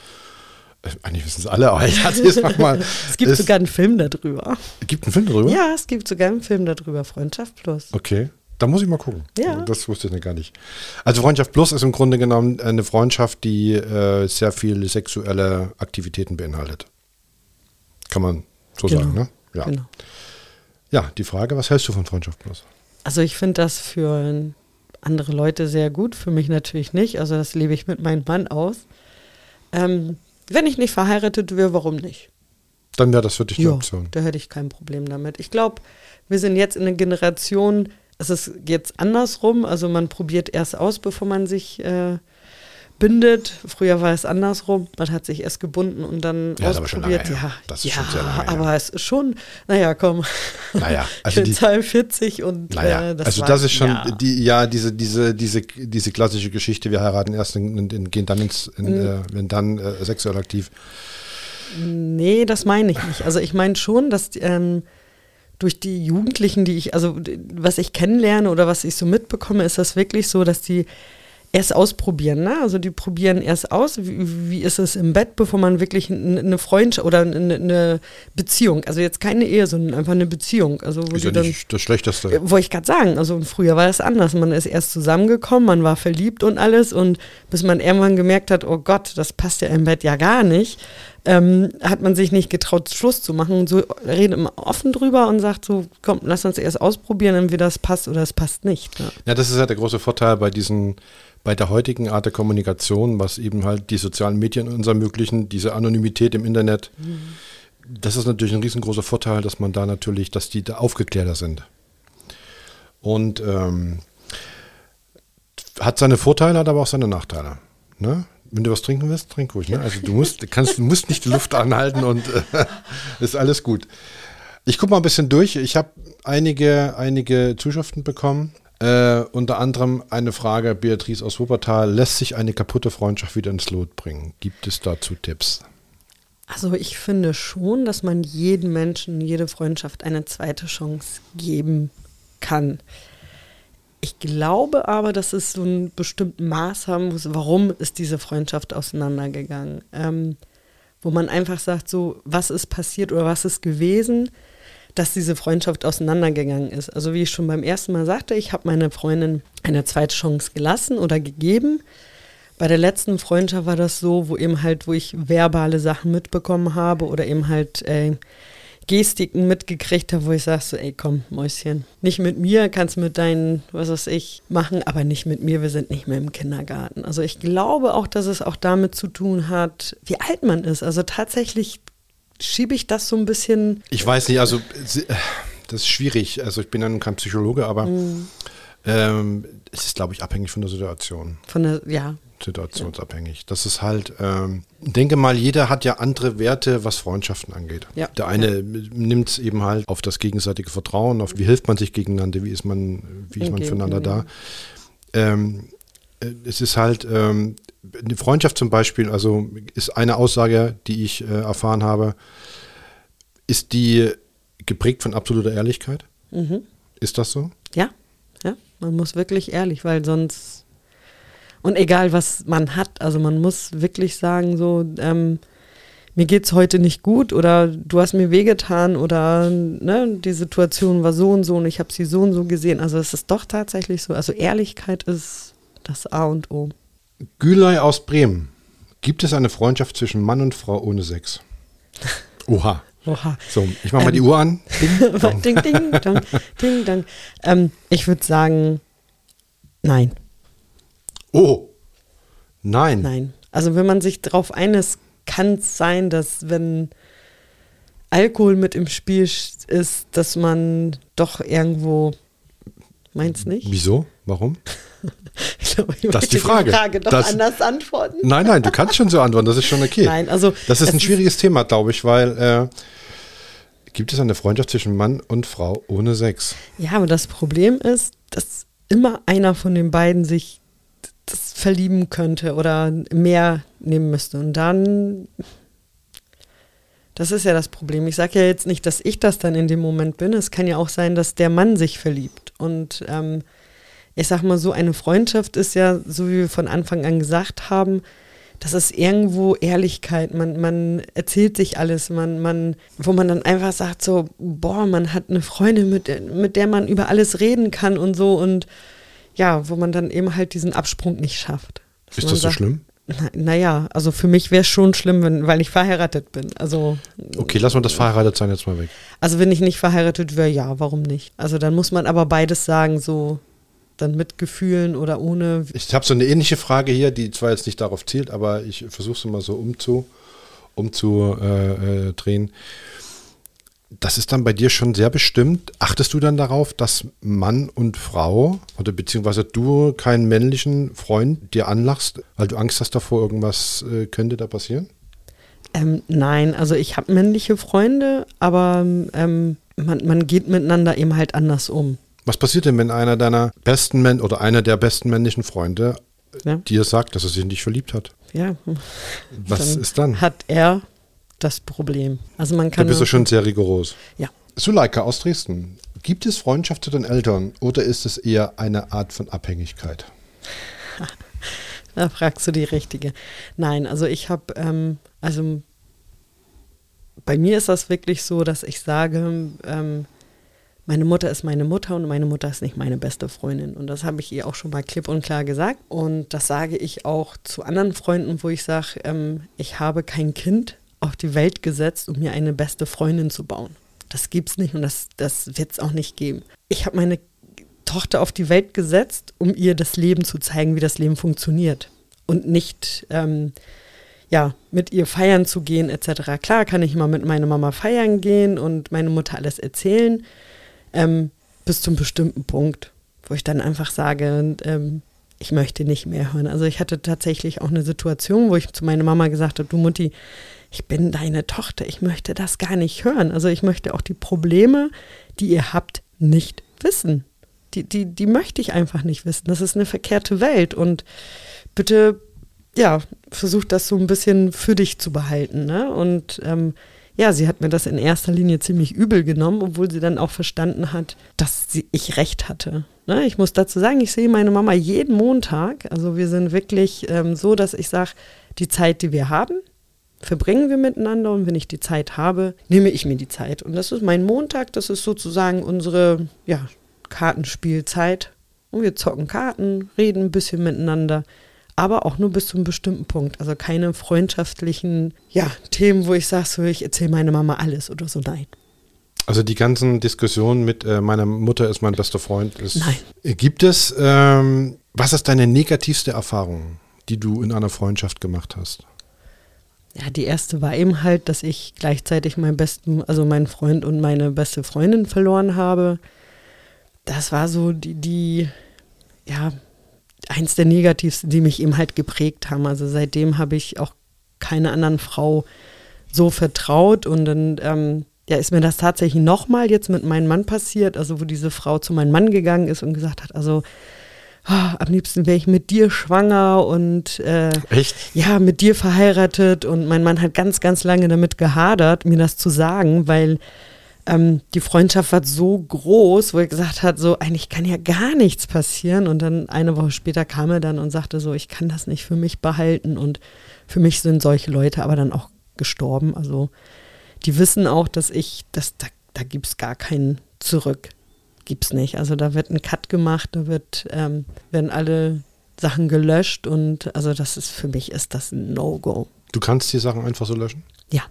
eigentlich wissen es alle, aber ich hatte es nochmal. Es gibt sogar einen Film darüber. gibt einen Film darüber? Ja, es gibt sogar einen Film darüber, Freundschaft Plus. Okay. Da muss ich mal gucken. Ja. Das wusste ich gar nicht. Also Freundschaft Plus ist im Grunde genommen eine Freundschaft, die äh, sehr viele sexuelle Aktivitäten beinhaltet. Kann man so Genau. sagen, ne? Ja. Genau. ja, die Frage, was hältst du von Freundschaft Plus? Also ich finde das für andere Leute sehr gut, für mich natürlich nicht. Also das lebe ich mit meinem Mann aus. Ähm, wenn ich nicht verheiratet wäre, warum nicht? Dann wäre das für dich die Option. da hätte ich kein Problem damit. Ich glaube, wir sind jetzt in einer Generation, es ist jetzt andersrum. Also man probiert erst aus, bevor man sich äh, bindet. Früher war es andersrum. Man hat sich erst gebunden und dann Ja, ausprobiert. ja, Das ist ja, schon sehr lange her. aber es ist schon, naja, komm. Naja, also die- bin 42 und Naja, äh, das also war, das ist schon ja. die, ja, diese, diese, diese, diese klassische Geschichte, wir heiraten erst und, gehen dann ins, in, Mhm. äh, wenn dann äh, sexuell aktiv. Nee, das meine ich nicht. Also ich meine schon, dass ähm, durch die Jugendlichen, die ich, also was ich kennenlerne oder was ich so mitbekomme, ist das wirklich so, dass die erst ausprobieren. Ne? Also die probieren erst aus, wie, wie ist es im Bett, bevor man wirklich eine Freundschaft oder eine, eine Beziehung, also jetzt keine Ehe, sondern einfach eine Beziehung. Also wo Ist ja dann nicht das Schlechteste. äh, Wollte ich gerade sagen, also früher war es anders. Man ist erst zusammengekommen, man war verliebt und alles und bis man irgendwann gemerkt hat, oh Gott, das passt ja im Bett ja gar nicht, ähm, hat man sich nicht getraut, Schluss zu machen. Und so redet man offen drüber und sagt so, komm, lass uns erst ausprobieren, entweder das passt oder es passt nicht. Ja. Ja, das ist ja der große Vorteil bei diesen, bei der heutigen Art der Kommunikation, was eben halt die sozialen Medien uns ermöglichen, diese Anonymität im Internet. Das ist natürlich ein riesengroßer Vorteil, dass man da natürlich, dass die da aufgeklärter sind. Und ähm, hat seine Vorteile, hat aber auch seine Nachteile. Ne? Wenn du was trinken willst, trink ruhig. Ne? Also du musst, kannst, du musst nicht die Luft anhalten und äh, ist alles gut. Ich gucke mal ein bisschen durch. Ich habe einige, einige Zuschriften bekommen. Äh, unter anderem eine Frage, Beatrice aus Wuppertal. Lässt sich eine kaputte Freundschaft wieder ins Lot bringen? Gibt es dazu Tipps? Also ich finde schon, dass man jedem Menschen, jede Freundschaft eine zweite Chance geben kann. Ich glaube aber, dass es so einen bestimmten Maß haben muss, warum ist diese Freundschaft auseinandergegangen. Ähm, wo man einfach sagt, so, was ist passiert oder was ist gewesen, dass diese Freundschaft auseinandergegangen ist. Also wie ich schon beim ersten Mal sagte, ich habe meine Freundin eine zweite Chance gelassen oder gegeben. Bei der letzten Freundschaft war das so, wo eben halt, wo ich verbale Sachen mitbekommen habe oder eben halt äh, Gestiken mitgekriegt habe, wo ich sage so, ey komm, Mäuschen, nicht mit mir, kannst mit deinen, was weiß ich, machen, aber nicht mit mir, wir sind nicht mehr im Kindergarten. Also ich glaube auch, dass es auch damit zu tun hat, wie alt man ist. Also tatsächlich schiebe ich das so ein bisschen. Ich weiß nicht, also das ist schwierig. Also ich bin ja nun kein Psychologe, aber mm. ähm, es ist, glaube ich, abhängig von der Situation. Von der, ja. Situationsabhängig. Das ist halt, ähm, denke mal, jeder hat ja andere Werte, was Freundschaften angeht. Ja. Der eine ja. nimmt es eben halt auf das gegenseitige Vertrauen, auf wie hilft man sich gegeneinander, wie ist man, wie ist man füreinander da. Ähm, äh, es ist halt, ähm, eine Freundschaft zum Beispiel, also ist eine Aussage, die ich äh, erfahren habe, ist die geprägt von absoluter Ehrlichkeit? Mhm. Ist das so? Ja, ja. Man muss wirklich ehrlich, weil sonst und egal was man hat, also man muss wirklich sagen, so, ähm, mir es heute nicht gut oder du hast mir wehgetan oder ne, die Situation war so und so und ich habe sie so und so gesehen. Also es ist doch tatsächlich so. Also Ehrlichkeit ist das A und O. Gülay aus Bremen. Gibt es eine Freundschaft zwischen Mann und Frau ohne Sex? Oha. Oha. So, ich mache mal ähm, die Uhr an. Ding, ding, ding, dong, ding, dong. Ähm, ich würde sagen, nein. Oh. Nein. Nein. Also wenn man sich darauf einlässt, kann es sein, dass wenn Alkohol mit im Spiel ist, dass man doch irgendwo Meinst nicht? Wieso? Warum? ich glaube, ich das ist die Frage. Die Frage doch das, anders antworten. Nein, nein, du kannst schon so antworten, das ist schon okay. Nein, also. Das ist ein schwieriges ist Thema, glaube ich, weil äh, gibt es eine Freundschaft zwischen Mann und Frau ohne Sex? Ja, aber das Problem ist, dass immer einer von den beiden sich verlieben könnte oder mehr nehmen müsste. Und dann das ist ja das Problem. Ich sage ja jetzt nicht, dass ich das dann in dem Moment bin. Es kann ja auch sein, dass der Mann sich verliebt. Und ähm, ich sag mal so, eine Freundschaft ist ja, so wie wir von Anfang an gesagt haben, das ist irgendwo Ehrlichkeit. Man, man erzählt sich alles, man, man, wo man dann einfach sagt, so, boah, man hat eine Freundin, mit, mit der man über alles reden kann und so. Und ja, wo man dann eben halt diesen Absprung nicht schafft. Ist das sagt, so schlimm? naja, na also für mich wäre es schon schlimm, wenn, weil ich verheiratet bin. Also okay, lass mal das Verheiratetsein jetzt mal weg. Also wenn ich nicht verheiratet wäre, ja, warum nicht? Also dann muss man aber beides sagen, so dann mit Gefühlen oder ohne. Ich habe so eine ähnliche Frage hier, die zwar jetzt nicht darauf zielt, aber ich versuche es mal so umzu, umzudrehen. Äh, äh, das ist dann bei dir schon sehr bestimmt. Achtest du dann darauf, dass Mann und Frau oder beziehungsweise du keinen männlichen Freund dir anlachst, weil du Angst hast davor, irgendwas äh, könnte da passieren? Ähm, nein, also ich habe männliche Freunde, aber ähm, man, man geht miteinander eben halt anders um. Was passiert denn, wenn einer deiner besten Männer oder einer der besten männlichen Freunde ja. dir sagt, dass er sich in dich verliebt hat? Ja. Was dann ist dann? Hat er das Problem. Also man kann. Da bist du schon sehr rigoros. Ja. Suleika aus Dresden. Gibt es Freundschaft zu den Eltern oder ist es eher eine Art von Abhängigkeit? da fragst du die Richtige. Nein, also ich habe, ähm, also bei mir ist das wirklich so, dass ich sage, ähm, meine Mutter ist meine Mutter und meine Mutter ist nicht meine beste Freundin. Und das habe ich ihr auch schon mal klipp und klar gesagt. Und das sage ich auch zu anderen Freunden, wo ich sage, ähm, ich habe kein Kind auf die Welt gesetzt, um mir eine beste Freundin zu bauen. Das gibt's nicht und das, das wird es auch nicht geben. Ich habe meine Tochter auf die Welt gesetzt, um ihr das Leben zu zeigen, wie das Leben funktioniert. Und nicht ähm, ja, mit ihr feiern zu gehen, etc. Klar kann ich mal mit meiner Mama feiern gehen und meine Mutter alles erzählen, ähm, bis zum bestimmten Punkt, wo ich dann einfach sage, ähm, ich möchte nicht mehr hören. Also ich hatte tatsächlich auch eine Situation, wo ich zu meiner Mama gesagt habe, du Mutti, ich bin deine Tochter, ich möchte das gar nicht hören. Also ich möchte auch die Probleme, die ihr habt, nicht wissen. Die, die, die möchte ich einfach nicht wissen. Das ist eine verkehrte Welt und bitte, ja, versuch das so ein bisschen für dich zu behalten. Ne? Und ähm, ja, sie hat mir das in erster Linie ziemlich übel genommen, obwohl sie dann auch verstanden hat, dass sie, ich recht hatte. Ne? Ich muss dazu sagen, ich sehe meine Mama jeden Montag. Also wir sind wirklich ähm, so, dass ich sage, die Zeit, die wir haben, verbringen wir miteinander und wenn ich die Zeit habe, nehme ich mir die Zeit. Und das ist mein Montag, das ist sozusagen unsere ja, Kartenspielzeit. Und wir zocken Karten, reden ein bisschen miteinander aber auch nur bis zu einem bestimmten Punkt. Also keine freundschaftlichen ja, Themen, wo ich sage, so, ich erzähle meiner Mama alles oder so. Nein. Also die ganzen Diskussionen mit äh, meiner Mutter ist mein bester Freund. Ist, Nein. Äh, gibt es, ähm, was ist deine negativste Erfahrung, die du in einer Freundschaft gemacht hast? Ja, die erste war eben halt, dass ich gleichzeitig meinen besten, also meinen Freund und meine beste Freundin verloren habe. Das war so die, die ja, eins der negativsten, die mich eben halt geprägt haben. Also seitdem habe ich auch keine anderen Frau so vertraut und dann ähm, ja, ist mir das tatsächlich nochmal jetzt mit meinem Mann passiert, also wo diese Frau zu meinem Mann gegangen ist und gesagt hat, also oh, am liebsten wäre ich mit dir schwanger und äh, Echt? ja, mit dir verheiratet und mein Mann hat ganz, ganz lange damit gehadert, mir das zu sagen, weil ähm, die Freundschaft war so groß, wo er gesagt hat, so eigentlich kann ja gar nichts passieren. Und dann eine Woche später kam er dann und sagte so, ich kann das nicht für mich behalten. Und für mich sind solche Leute aber dann auch gestorben. Also die wissen auch, dass ich, dass da, da gibt es gar keinen Zurück. Gibt's nicht. Also da wird ein Cut gemacht, da wird, ähm, werden alle Sachen gelöscht und also das ist für mich ist das ein No-Go. Du kannst die Sachen einfach so löschen? Ja.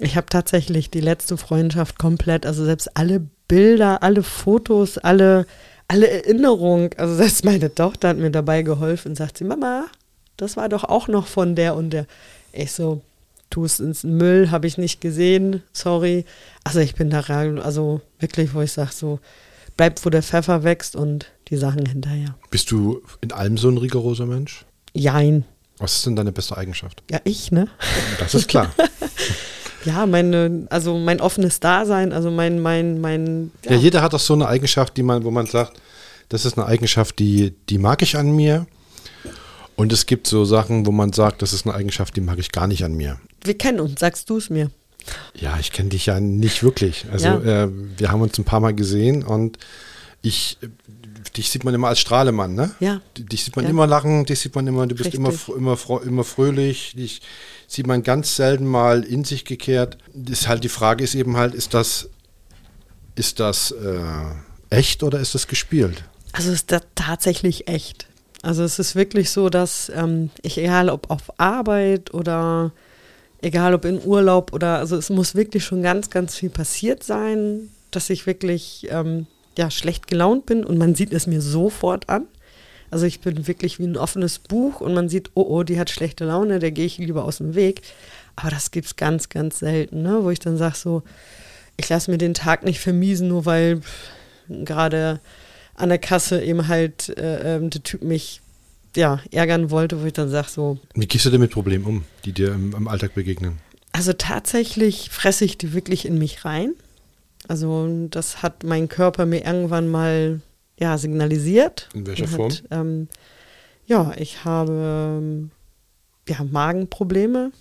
Ich habe tatsächlich die letzte Freundschaft komplett, also selbst alle Bilder, alle Fotos, alle, alle Erinnerungen, also selbst meine Tochter hat mir dabei geholfen und sagt sie, Mama, das war doch auch noch von der und der. Ich so, tu es ins Müll, habe ich nicht gesehen, sorry. Also ich bin da, also wirklich, wo ich sage so, bleibt, wo der Pfeffer wächst und die Sachen hinterher. Bist du in allem so ein rigoroser Mensch? Jein. Was ist denn deine beste Eigenschaft? Ja, ich, ne? Das ist klar. ja, meine, also mein offenes Dasein, also mein, mein, mein. Ja. ja, jeder hat doch so eine Eigenschaft, die man, wo man sagt, das ist eine Eigenschaft, die, die mag ich an mir. Und es gibt so Sachen, wo man sagt, das ist eine Eigenschaft, die mag ich gar nicht an mir. Wir kennen uns, sagst du es mir. Ja, ich kenne dich ja nicht wirklich. Also ja. äh, wir haben uns ein paar Mal gesehen und ich, dich sieht man immer als Strahlemann, ne? Ja. Dich sieht man ja. immer lachen, dich sieht man immer, du bist Richtig. immer, immer, immer fröhlich, dich sieht man ganz selten mal in sich gekehrt. Ist halt die Frage ist eben halt, ist das, ist das äh, echt oder ist das gespielt? Also ist das tatsächlich echt. Also es ist wirklich so, dass ähm, ich, egal ob auf Arbeit oder egal ob in Urlaub oder, also es muss wirklich schon ganz, ganz viel passiert sein, dass ich wirklich ähm, ja, schlecht gelaunt bin und man sieht es mir sofort an. Also ich bin wirklich wie ein offenes Buch und man sieht, oh, oh, die hat schlechte Laune, der gehe ich lieber aus dem Weg. Aber das gibt es ganz, ganz selten, ne? wo ich dann sage so, ich lasse mir den Tag nicht vermiesen, nur weil gerade an der Kasse eben halt äh, ähm, der Typ mich ja, ärgern wollte, wo ich dann sage so. Wie gehst du denn mit Problemen um, die dir im, im Alltag begegnen? Also tatsächlich fresse ich die wirklich in mich rein. Also das hat mein Körper mir irgendwann mal ja, signalisiert. In welcher Form? Hat, ähm, ja, ich habe ja, Magenprobleme.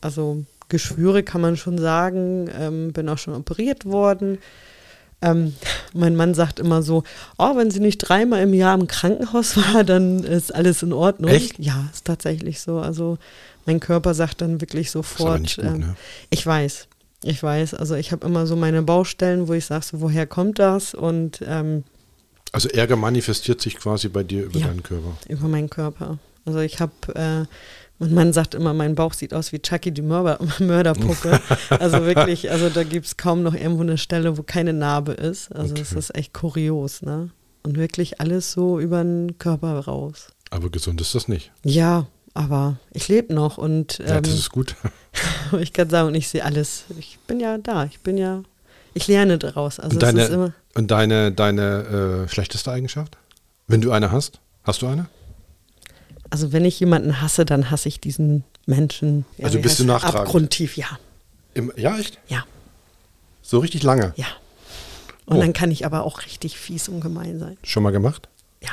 Also Geschwüre kann man schon sagen. Ähm, bin auch schon operiert worden. Ähm, mein Mann sagt immer so, oh, wenn sie nicht dreimal im Jahr im Krankenhaus war, dann ist alles in Ordnung. Echt? Ja, ist tatsächlich so. Also mein Körper sagt dann wirklich sofort, gut, ähm, ne? ich weiß, ich weiß. Also ich habe immer so meine Baustellen, wo ich sage, so, woher kommt das? Und ähm, Also Ärger manifestiert sich quasi bei dir über Ja. deinen Körper. über meinen Körper. Also ich habe, äh, mein Mann sagt immer, mein Bauch sieht aus wie Chucky die Mörder, Mörderpuppe. also wirklich, also da gibt es kaum noch irgendwo eine Stelle, wo keine Narbe ist. Also es Okay. ist echt kurios, ne? Und wirklich alles so über den Körper raus. Aber gesund ist das nicht. Ja, aber ich lebe noch und ja, ähm, das ist gut. ich kann sagen, ich sehe alles. Ich bin ja da, ich bin ja, ich lerne daraus. Also Und es deine, ist immer, und deine, deine äh, schlechteste Eigenschaft? Wenn du eine hast? Hast du eine? Also wenn ich jemanden hasse, dann hasse ich diesen Menschen. Ja, Also bist du nachtragend? Abgrundtief, ja, Im, ja, echt? ja, So richtig lange? ja. Und Oh. dann kann ich aber auch richtig fies und gemein sein. Schon mal gemacht? Ja.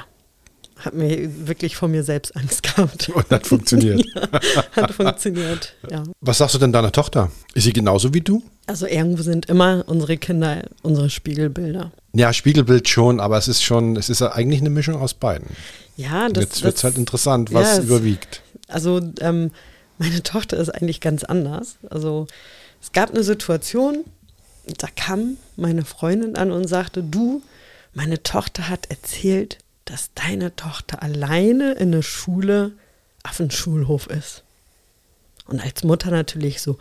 Hat mir wirklich vor mir selbst Angst gehabt. Und hat funktioniert. ja, hat funktioniert, ja. Was sagst du denn deiner Tochter? Ist sie genauso wie du? Also irgendwo sind immer unsere Kinder unsere Spiegelbilder. Ja, Spiegelbild schon, aber es ist schon, es ist ja eigentlich eine Mischung aus beiden. Ja, das Jetzt wird halt interessant, was ja, überwiegt. Also ähm, meine Tochter ist eigentlich ganz anders. Also es gab eine Situation, da kam meine Freundin an und sagte, du, meine Tochter hat erzählt, dass deine Tochter alleine in der Schule auf dem Schulhof ist. Und als Mutter natürlich so,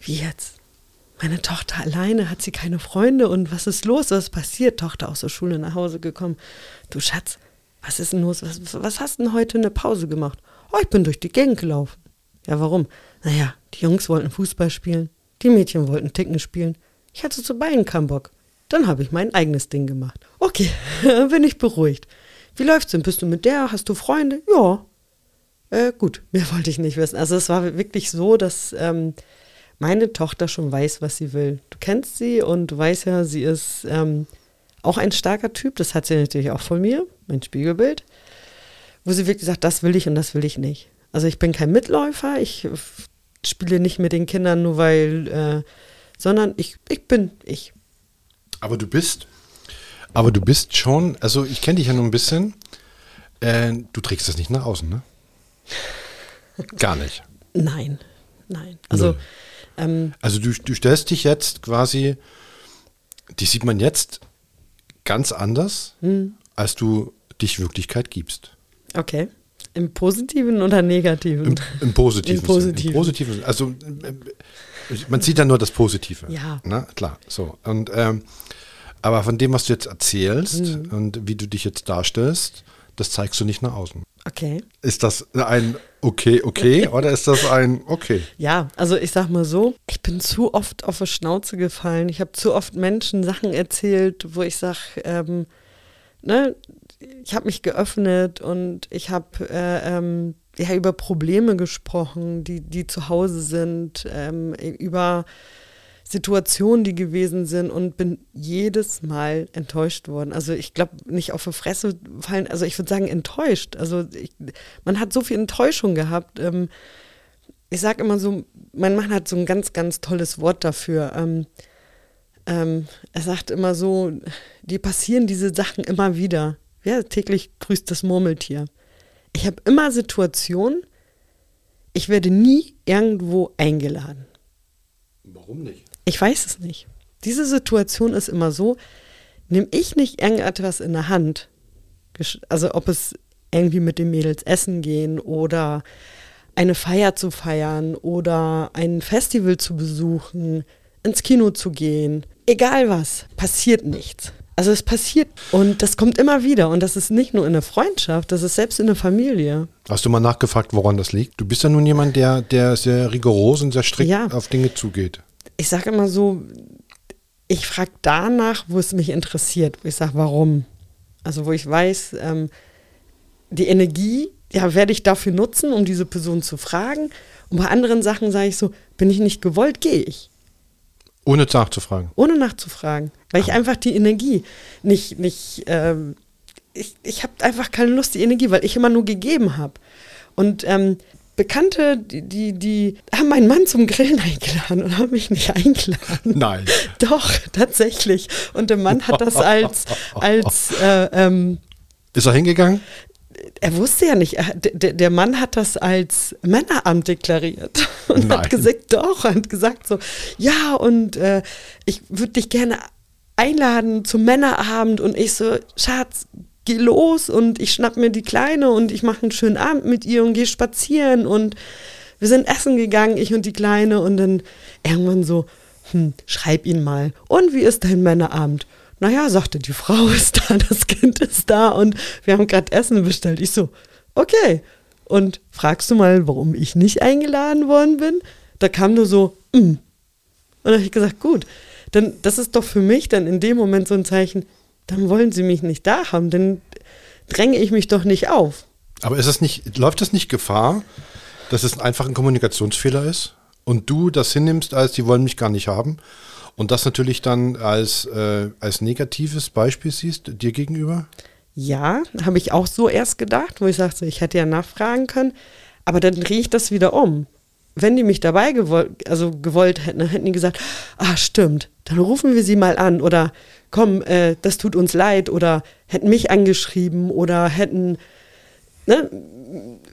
wie jetzt? Meine Tochter alleine, hat sie keine Freunde und was ist los? Was ist passiert? Tochter aus der Schule nach Hause gekommen. Du Schatz, was ist denn los? Was, was hast denn heute in der Pause gemacht? Oh, ich bin durch die Gegend gelaufen. Ja, warum? Naja, die Jungs wollten Fußball spielen, die Mädchen wollten Ticken spielen. Ich hatte zu beiden keinen Bock. Dann habe ich mein eigenes Ding gemacht. Okay, bin ich beruhigt. Wie läuft's denn? Bist du mit der? Hast du Freunde? Ja. Äh, gut, mehr wollte ich nicht wissen. Also es war wirklich so, dass ähm, meine Tochter schon weiß, was sie will. Du kennst sie und du weißt ja, sie ist ähm, auch ein starker Typ. Das hat sie natürlich auch von mir, mein Spiegelbild. Wo sie wirklich sagt, das will ich und das will ich nicht. Also ich bin kein Mitläufer, ich spiele nicht mit den Kindern nur weil, äh, sondern ich, ich bin ich. Aber du bist, aber du bist schon, also ich kenne dich ja nur ein bisschen. Äh, du trägst das nicht nach außen, ne? Gar nicht. Nein, nein. Also Null. Ähm, Also du, du stellst dich jetzt quasi, die sieht man jetzt ganz anders, Hm. als du dich Wirklichkeit gibst. okay. Im Positiven oder Negativen? Im, im positiven Im Positiven. Im positiven. Also äh, man sieht dann nur das Positive. Ja. Na, klar. So. Und ähm, aber von dem, was du jetzt erzählst Hm. und wie du dich jetzt darstellst, das zeigst du nicht nach außen. Okay. Ist das ein okay, okay oder ist das ein okay? Ja, also ich sag mal so, ich bin zu oft auf die Schnauze gefallen. Ich habe zu oft Menschen Sachen erzählt, wo ich sag, ähm, ne, ich habe mich geöffnet und ich habe äh, ähm, ja, über Probleme gesprochen, die, die zu Hause sind, ähm, über Situationen, die gewesen sind und bin jedes Mal enttäuscht worden. Also ich glaube, nicht auf die Fresse fallen, also ich würde sagen enttäuscht. Also ich, man hat so viel Enttäuschung gehabt. Ähm, ich sage immer so, mein Mann hat so ein ganz, ganz tolles Wort dafür. Ähm, ähm, er sagt immer so, die passieren diese Sachen immer wieder. Ja, täglich grüßt das Murmeltier. Ich habe immer Situationen, ich werde nie irgendwo eingeladen. Warum nicht? Ich weiß es nicht. Diese Situation ist immer so, nehme ich nicht irgendetwas in der Hand, also ob es irgendwie mit den Mädels essen gehen oder eine Feier zu feiern oder ein Festival zu besuchen, ins Kino zu gehen, egal was, passiert nichts. Also es passiert und das kommt immer wieder und das ist nicht nur in der Freundschaft, das ist selbst in der Familie. Hast du mal nachgefragt, woran das liegt? Du bist ja nun jemand, der, der sehr rigoros und sehr strikt Ja. auf Dinge zugeht. Ich sage immer so, ich frage danach, wo es mich interessiert, wo ich sage, warum. Also wo ich weiß, ähm, die Energie, ja, werde ich dafür nutzen, um diese Person zu fragen. Und bei anderen Sachen sage ich so, bin ich nicht gewollt, gehe ich. Ohne nachzufragen. Ohne nachzufragen. Weil ich einfach die Energie nicht, nicht, ähm, ich, ich habe einfach keine Lust, die Energie, weil ich immer nur gegeben habe. Und ähm, Bekannte, die, die, die haben meinen Mann zum Grillen eingeladen und haben mich nicht eingeladen. Nein. Doch, tatsächlich. Und der Mann hat das als, als äh, ähm, Ist er hingegangen? er wusste ja nicht, er, der, der Mann hat das als Männeramt deklariert und Nein. hat gesagt, doch, hat gesagt so, ja, und äh, ich würde dich gerne einladen zum Männerabend und ich so, Schatz, geh los und ich schnapp mir die Kleine und ich mache einen schönen Abend mit ihr und gehe spazieren und wir sind essen gegangen, ich und die Kleine und dann irgendwann so, hm, schreib ihn mal. Und wie ist dein Männerabend? Naja, sagte, die Frau ist da, das Kind ist da und wir haben gerade Essen bestellt. Ich so, okay. Und fragst du mal, warum ich nicht eingeladen worden bin? Da kam nur so, mm. Und dann habe ich gesagt, gut, dann das ist doch für mich dann in dem Moment so ein Zeichen, dann wollen sie mich nicht da haben, dann dränge ich mich doch nicht auf. Aber ist es nicht, läuft das nicht Gefahr, dass es einfach ein Kommunikationsfehler ist und du das hinnimmst, als die wollen mich gar nicht haben und das natürlich dann als, äh, als negatives Beispiel siehst dir gegenüber? Ja, habe ich auch so erst gedacht, wo ich sagte, ich hätte ja nachfragen können. Aber dann drehe ich das wieder um. Wenn die mich dabei gewollt, also gewollt hätten, dann hätten die gesagt, ah, stimmt, dann rufen wir sie mal an oder komm, äh, das tut uns leid oder hätten mich angeschrieben oder hätten, ne,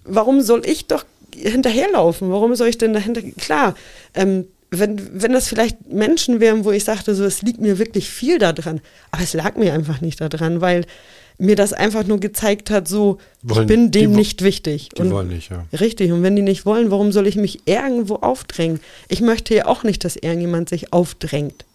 warum soll ich doch hinterherlaufen? Warum soll ich denn dahinter, klar, ähm, wenn, wenn das vielleicht Menschen wären, wo ich sagte, so, es liegt mir wirklich viel daran, aber es lag mir einfach nicht daran, weil mir das einfach nur gezeigt hat, so, wollen, ich bin denen nicht wichtig. Die und, wollen nicht, ja. Richtig, und wenn die nicht wollen, warum soll ich mich irgendwo aufdrängen? Ich möchte ja auch nicht, dass irgendjemand sich aufdrängt.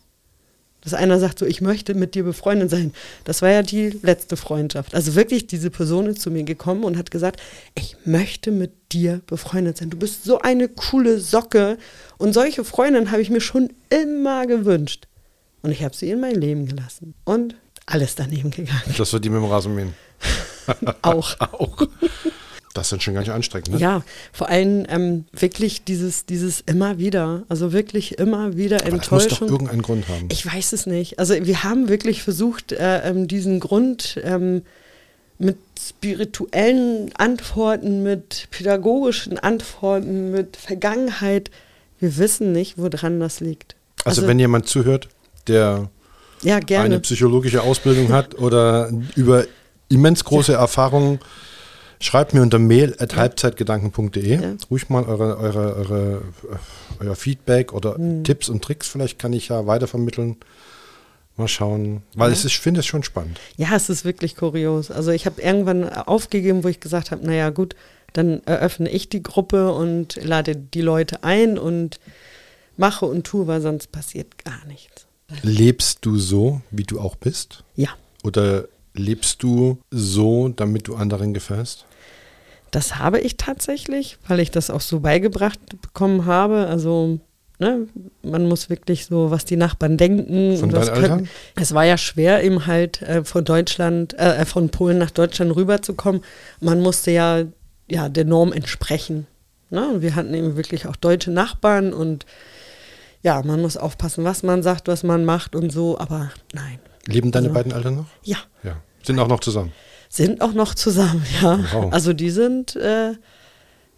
Dass einer sagt, so, ich möchte mit dir befreundet sein. Das war ja die letzte Freundschaft. Also wirklich, diese Person ist zu mir gekommen und hat gesagt, ich möchte mit dir befreundet sein. Du bist so eine coole Socke. Und solche Freundinnen habe ich mir schon immer gewünscht. Und ich habe sie in mein Leben gelassen. Und alles daneben gegangen. Das war die mit dem Rasenmähen. Auch. Auch. Das ist dann schon ganz anstrengend, ne? Ja, vor allem ähm, wirklich dieses, dieses immer wieder, also wirklich immer wieder Aber Enttäuschung. Das muss doch irgendeinen Grund haben. Ich weiß es nicht. Also wir haben wirklich versucht, äh, ähm, diesen Grund ähm, mit spirituellen Antworten, mit pädagogischen Antworten, mit Vergangenheit. Wir wissen nicht, woran das liegt. Also, also wenn jemand zuhört, der ja, eine psychologische Ausbildung hat oder über immens große. Erfahrungen, schreibt mir unter mail at halbzeitgedanken.de ruhig mal eure, eure, eure, euer Feedback oder hm. Tipps und Tricks, vielleicht kann ich ja weitervermitteln. Mal schauen, weil ja. es ist, ich finde es schon spannend. Ja, es ist wirklich kurios. Also ich habe irgendwann aufgegeben, wo ich gesagt habe, naja gut, dann eröffne ich die Gruppe und lade die Leute ein und mache und tue, weil sonst passiert gar nichts. Lebst du so, wie du auch bist? Ja. Oder lebst du so, damit du anderen gefällst? Das habe ich tatsächlich, weil ich das auch so beigebracht bekommen habe. Also ne, man muss wirklich so, was die Nachbarn denken. Von deinen Eltern? Es war ja schwer, eben halt äh, von Deutschland, äh, von Polen nach Deutschland rüberzukommen. Man musste ja, ja der Norm entsprechen. Ne? Und wir hatten eben wirklich auch deutsche Nachbarn und ja, man muss aufpassen, was man sagt, was man macht und so, aber nein. Leben deine also, beiden Eltern noch? Ja. ja. Sind auch noch zusammen? Sind auch noch zusammen, ja. Wow. Also die sind, äh,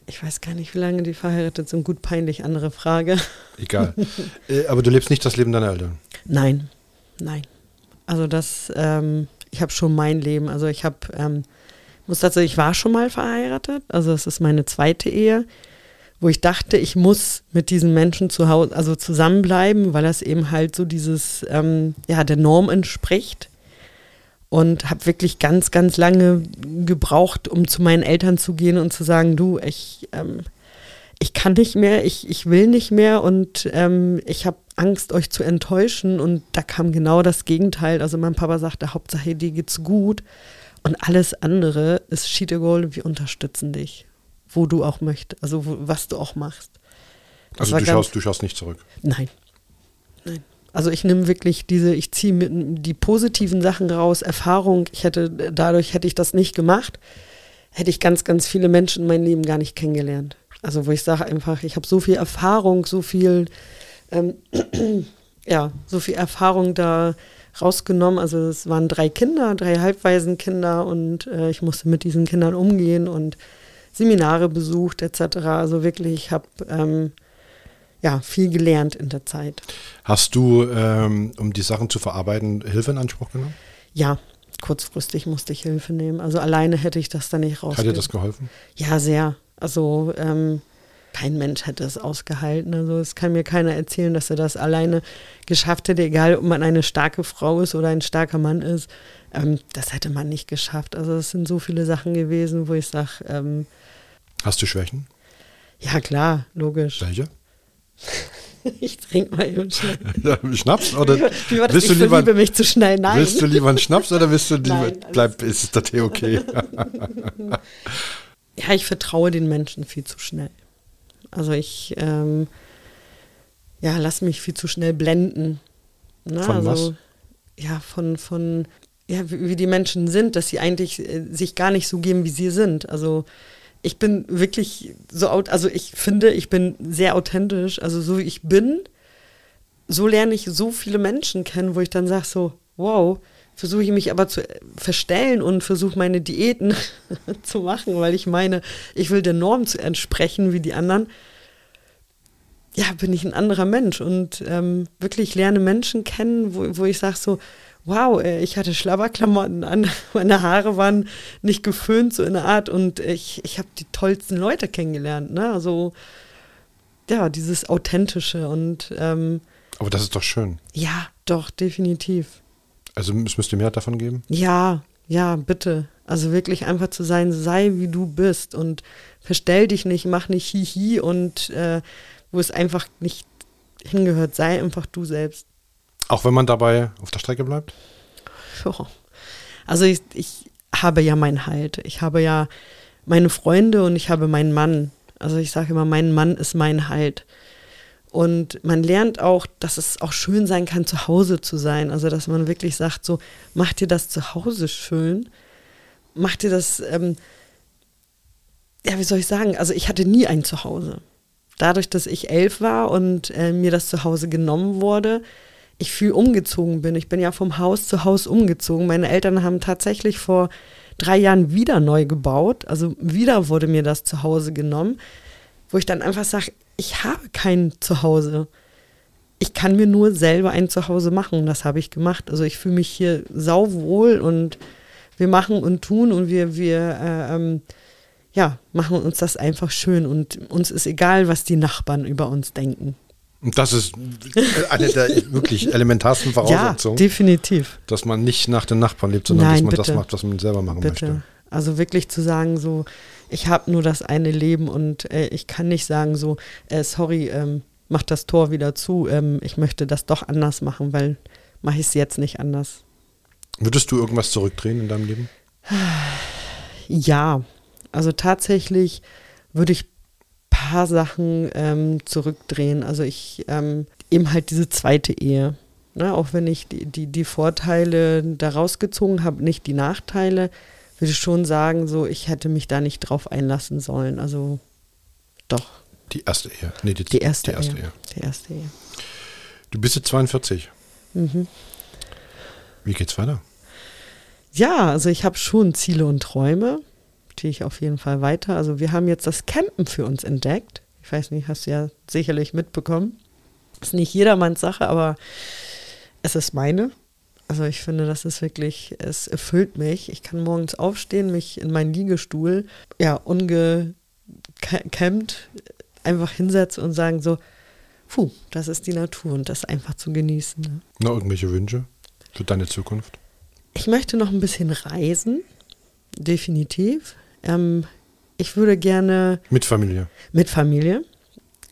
ich weiß gar nicht, wie lange die verheiratet sind, gut peinlich, andere Frage. Egal. äh, aber du lebst nicht das Leben deiner Eltern? Nein, nein. Also das, ähm, ich habe schon mein Leben, also ich habe, ähm, muss dazu, ich war schon mal verheiratet, also es ist meine zweite Ehe wo ich dachte, ich muss mit diesen Menschen zu Hause, also zusammenbleiben, weil das eben halt so dieses, ähm, ja, der Norm entspricht. Und habe wirklich ganz, ganz lange gebraucht, um zu meinen Eltern zu gehen und zu sagen, du, ich, ähm, ich kann nicht mehr, ich, ich will nicht mehr und ähm, ich habe Angst, euch zu enttäuschen. Und da kam genau das Gegenteil. Also mein Papa sagte, Hauptsache dir geht's gut. Und alles andere ist Sheet Gold, wir unterstützen dich wo du auch möchtest, also wo, was du auch machst. Das also du schaust, du schaust nicht zurück? Nein. Nein. Also ich nehme wirklich diese, ich ziehe die positiven Sachen raus, Erfahrung. Ich hätte, dadurch hätte ich das nicht gemacht, hätte ich ganz, ganz viele Menschen in meinem Leben gar nicht kennengelernt. Also wo ich sage einfach, ich habe so viel Erfahrung, so viel, ähm, ja, so viel Erfahrung da rausgenommen. Also es waren drei Kinder, drei Halbwaisenkinder und äh, ich musste mit diesen Kindern umgehen und Seminare besucht etc. Also wirklich, ich habe ähm, ja, viel gelernt in der Zeit. Hast du, ähm, um die Sachen zu verarbeiten, Hilfe in Anspruch genommen? Ja, kurzfristig musste ich Hilfe nehmen. Also alleine hätte ich das dann nicht raus. Hat dir das geholfen? Ja, sehr. Also ähm, kein Mensch hätte es ausgehalten. Also es kann mir keiner erzählen, dass er das alleine geschafft hätte, egal ob man eine starke Frau ist oder ein starker Mann ist. Ähm, das hätte man nicht geschafft. Also es sind so viele Sachen gewesen, wo ich sage, ähm, Hast du Schwächen? Ja, klar, logisch. Welche? ich trinke mal eben schnell. Schnaps oder Wie war das? Willst ich du lieber, mich zu schnell. Nein. Willst du lieber einen Schnaps oder willst du lieber, Nein, bleib, ist der Tee okay? ja, ich vertraue den Menschen viel zu schnell. Also ich, ähm, ja, lass mich viel zu schnell blenden. Ne? Von also, was? Ja, von, von, ja, wie, die Menschen sind, dass sie eigentlich äh, sich gar nicht so geben, wie sie sind. Also ich bin wirklich so, also ich finde, ich bin sehr authentisch, also so wie ich bin, so lerne ich so viele Menschen kennen, wo ich dann sage so, wow, versuche ich mich aber zu verstellen und versuche meine Diäten zu machen, weil ich meine, ich will der Norm zu entsprechen wie die anderen. Ja, bin ich ein anderer Mensch und ähm, wirklich lerne Menschen kennen, wo, wo ich sage so, wow, äh, ich hatte Schlabberklamotten an, meine Haare waren nicht geföhnt, so in der Art und ich, ich habe die tollsten Leute kennengelernt, ne? Also, ja, dieses Authentische und ähm, Aber das ist doch schön. Ja, doch, definitiv. Also es müsste mehr davon geben? Ja, ja, bitte. Also wirklich einfach zu sein, sei wie du bist und verstell dich nicht, mach nicht hihi und äh, wo es einfach nicht hingehört, sei einfach du selbst. Auch wenn man dabei auf der Strecke bleibt? Also ich, ich habe ja meinen Halt. Ich habe ja meine Freunde und ich habe meinen Mann. Also ich sage immer, mein Mann ist mein Halt. Und man lernt auch, dass es auch schön sein kann, zu Hause zu sein. Also, dass man wirklich sagt, so, mach dir das zu Hause schön. Mach dir das, ähm, ja, wie soll ich sagen? Also, ich hatte nie ein Zuhause. Dadurch, dass ich elf war und äh, mir das Zuhause genommen wurde, ich viel umgezogen bin. Ich bin ja vom Haus zu Haus umgezogen. Meine Eltern haben tatsächlich vor drei Jahren wieder neu gebaut. Also wieder wurde mir das Zuhause genommen, wo ich dann einfach sage, ich habe kein Zuhause. Ich kann mir nur selber ein Zuhause machen. Das habe ich gemacht. Also ich fühle mich hier sauwohl und wir machen und tun und wir, wir äh, ähm, ja, machen uns das einfach schön und uns ist egal, was die Nachbarn über uns denken. Und das ist eine der wirklich elementarsten Voraussetzungen. Ja, definitiv. Dass man nicht nach den Nachbarn lebt, sondern Nein, dass man bitte. das macht, was man selber machen Bitte. möchte. Also wirklich zu sagen, so, ich habe nur das eine Leben und äh, ich kann nicht sagen, so, äh, sorry, ähm, mach das Tor wieder zu, ähm, ich möchte das doch anders machen, weil mache ich es jetzt nicht anders. Würdest du irgendwas zurückdrehen in deinem Leben? Ja, also tatsächlich würde ich paar Sachen ähm, zurückdrehen. Also ich ähm, eben halt diese zweite Ehe. Ne, auch wenn ich die, die, die Vorteile da rausgezogen habe, nicht die Nachteile, würde ich schon sagen, so ich hätte mich da nicht drauf einlassen sollen. Also doch. Die erste Ehe. Nee, die, Die erste, die erste Ehe. Ehe. Die erste Ehe. Du bist jetzt 42. Mhm. Wie geht's weiter? Ja, also ich habe schon Ziele und Träume, die ich auf jeden Fall weiter. Also wir haben jetzt das Campen für uns entdeckt. Ich weiß nicht, hast du ja sicherlich mitbekommen. Ist nicht jedermanns Sache, aber es ist meine. Also ich finde, das ist wirklich, es erfüllt mich. Ich kann morgens aufstehen, mich in meinen Liegestuhl, ja, ungecampt einfach hinsetzen und sagen so, puh, das ist die Natur und das einfach zu genießen. Ne? Noch irgendwelche Wünsche für deine Zukunft? Ich möchte noch ein bisschen reisen, definitiv. Ähm, ich würde gerne Mit Familie. mit Familie.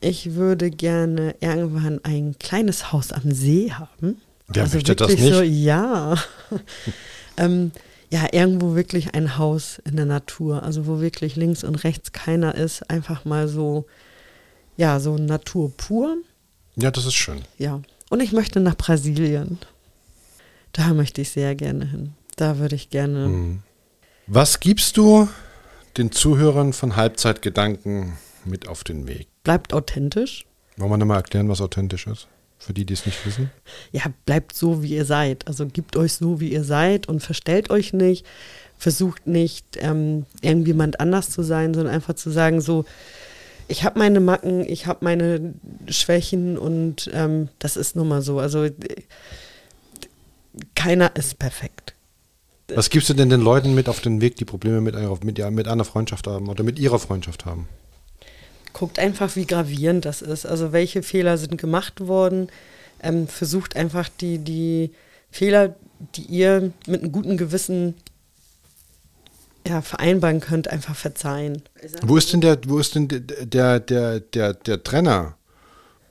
Ich würde gerne irgendwann ein kleines Haus am See haben. Wer möchte das nicht? So, ja. ähm, ja, irgendwo wirklich ein Haus in der Natur, also wo wirklich links und rechts keiner ist, einfach mal so, ja, so Natur pur. Ja, das ist schön. Ja. Und ich möchte nach Brasilien. Da möchte ich sehr gerne hin. Da würde ich gerne. Mhm. Was gibst du den Zuhörern von Halbzeitgedanken mit auf den Weg? Bleibt authentisch. Wollen wir nochmal erklären, was authentisch ist? Für die, die es nicht wissen. Ja, bleibt so, wie ihr seid. Also gebt euch so, wie ihr seid und verstellt euch nicht. Versucht nicht, ähm, irgendjemand anders zu sein, sondern einfach zu sagen, so, ich habe meine Macken, ich habe meine Schwächen und ähm, das ist nun mal so. Also keiner ist perfekt. Was gibst du denn den Leuten mit auf den Weg, die Probleme mit einer, mit, mit einer Freundschaft haben oder mit ihrer Freundschaft haben? Guckt einfach, wie gravierend das ist. Also welche Fehler sind gemacht worden. Ähm, versucht einfach die, die Fehler, die ihr mit einem guten Gewissen ja, vereinbaren könnt, einfach verzeihen. Wo ist denn der, wo ist denn der, der, der, der, der Trenner,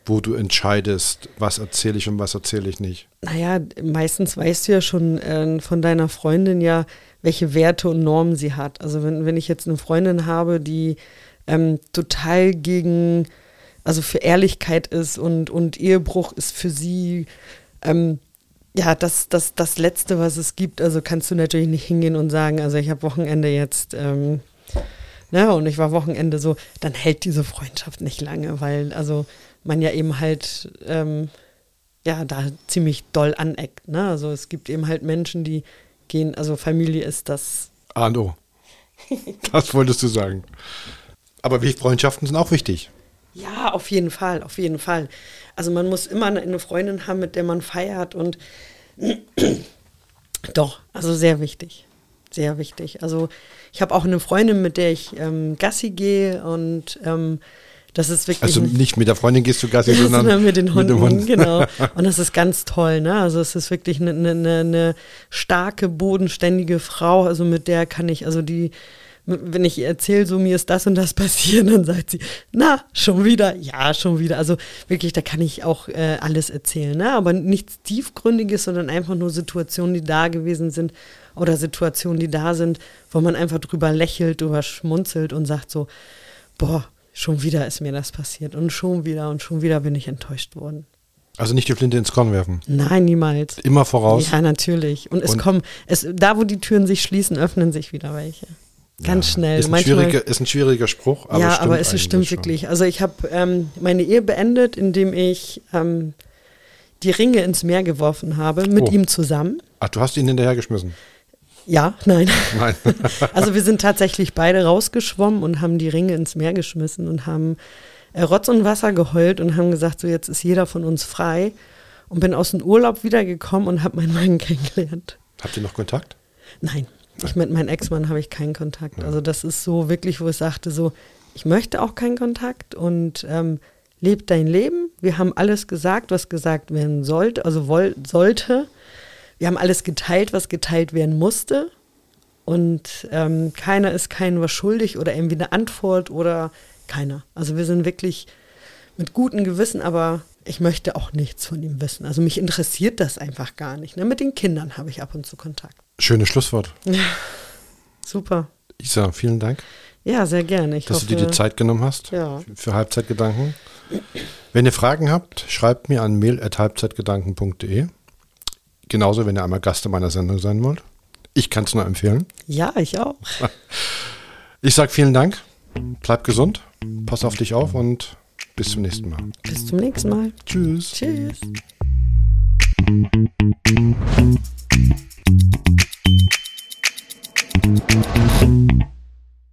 wo du entscheidest, was erzähle ich und was erzähle ich nicht? Naja, meistens weißt du ja schon äh, von deiner Freundin ja, welche Werte und Normen sie hat. Also wenn, wenn ich jetzt eine Freundin habe, die ähm, total gegen, also für Ehrlichkeit ist und, und Ehebruch ist für sie ähm, ja das, das, das Letzte, was es gibt. Also kannst du natürlich nicht hingehen und sagen, also ich habe Wochenende jetzt, ähm, ne, und ich war Wochenende so, dann hält diese Freundschaft nicht lange, weil also man ja eben halt ähm, ja, da ziemlich doll aneckt. Ne? Also es gibt eben halt Menschen, die gehen, also Familie ist das. A und O. Das wolltest du sagen. Aber Freundschaften sind auch wichtig. Ja, auf jeden Fall, auf jeden Fall. Also man muss immer eine Freundin haben, mit der man feiert und doch, also sehr wichtig. Sehr wichtig. Also ich habe auch eine Freundin, mit der ich ähm, Gassi gehe und ähm, das ist wirklich. Also nicht mit der Freundin gehst du Gassi, sondern, sondern mit den Hunden, mit Hund. genau. Und das ist ganz toll, ne? Also es ist wirklich eine, eine, eine starke, bodenständige Frau, also mit der kann ich, also die, wenn ich erzähle, so mir ist das und das passiert, dann sagt sie, na, schon wieder, ja, schon wieder. Also wirklich, da kann ich auch äh, alles erzählen, ne? aber nichts Tiefgründiges, sondern einfach nur Situationen, die da gewesen sind oder Situationen, die da sind, wo man einfach drüber lächelt, drüber schmunzelt und sagt so, boah, schon wieder ist mir das passiert und schon wieder und schon wieder bin ich enttäuscht worden. Also nicht die Flinte ins Korn werfen. Nein, niemals. Immer voraus. Ja, natürlich. Und es und kommen, es, da wo die Türen sich schließen, öffnen sich wieder welche. Ganz ja, schnell. Ist ein, Manchmal, schwieriger, ist ein schwieriger Spruch, aber Ja, aber es stimmt schon. wirklich. Also ich habe ähm, meine Ehe beendet, indem ich ähm, die Ringe ins Meer geworfen habe, mit oh. ihm zusammen. Ach, du hast ihn hinterhergeschmissen? Ja, nein. Nein. also wir sind tatsächlich beide rausgeschwommen und haben die Ringe ins Meer geschmissen und haben äh, Rotz und Wasser geheult und haben gesagt, so jetzt ist jeder von uns frei. Und bin aus dem Urlaub wiedergekommen und habe meinen Mann kennengelernt. Habt ihr noch Kontakt? Nein. Ich mit meinem Ex-Mann habe ich keinen Kontakt. Also das ist so wirklich, wo ich sagte, so, ich möchte auch keinen Kontakt und ähm, leb dein Leben. Wir haben alles gesagt, was gesagt werden sollte, also woll, sollte. Wir haben alles geteilt, was geteilt werden musste. Und ähm, keiner ist keinem was schuldig oder irgendwie eine Antwort oder keiner. Also wir sind wirklich mit gutem Gewissen, aber ich möchte auch nichts von ihm wissen. Also mich interessiert das einfach gar nicht. Ne? Mit den Kindern habe ich ab und zu Kontakt. Schönes Schlusswort. Ja, super. Isa, vielen Dank. Ja, sehr gerne. Ich dass hoffe, du dir die Zeit genommen hast ja. für Halbzeitgedanken. Wenn ihr Fragen habt, schreibt mir an mail.halbzeitgedanken.de. Genauso, wenn ihr einmal Gast in meiner Sendung sein wollt. Ich kann es nur empfehlen. Ja, ich auch. Ich sage vielen Dank. Bleib gesund. Pass auf dich auf und bis zum nächsten Mal. Bis zum nächsten Mal. Tschüss. Tschüss.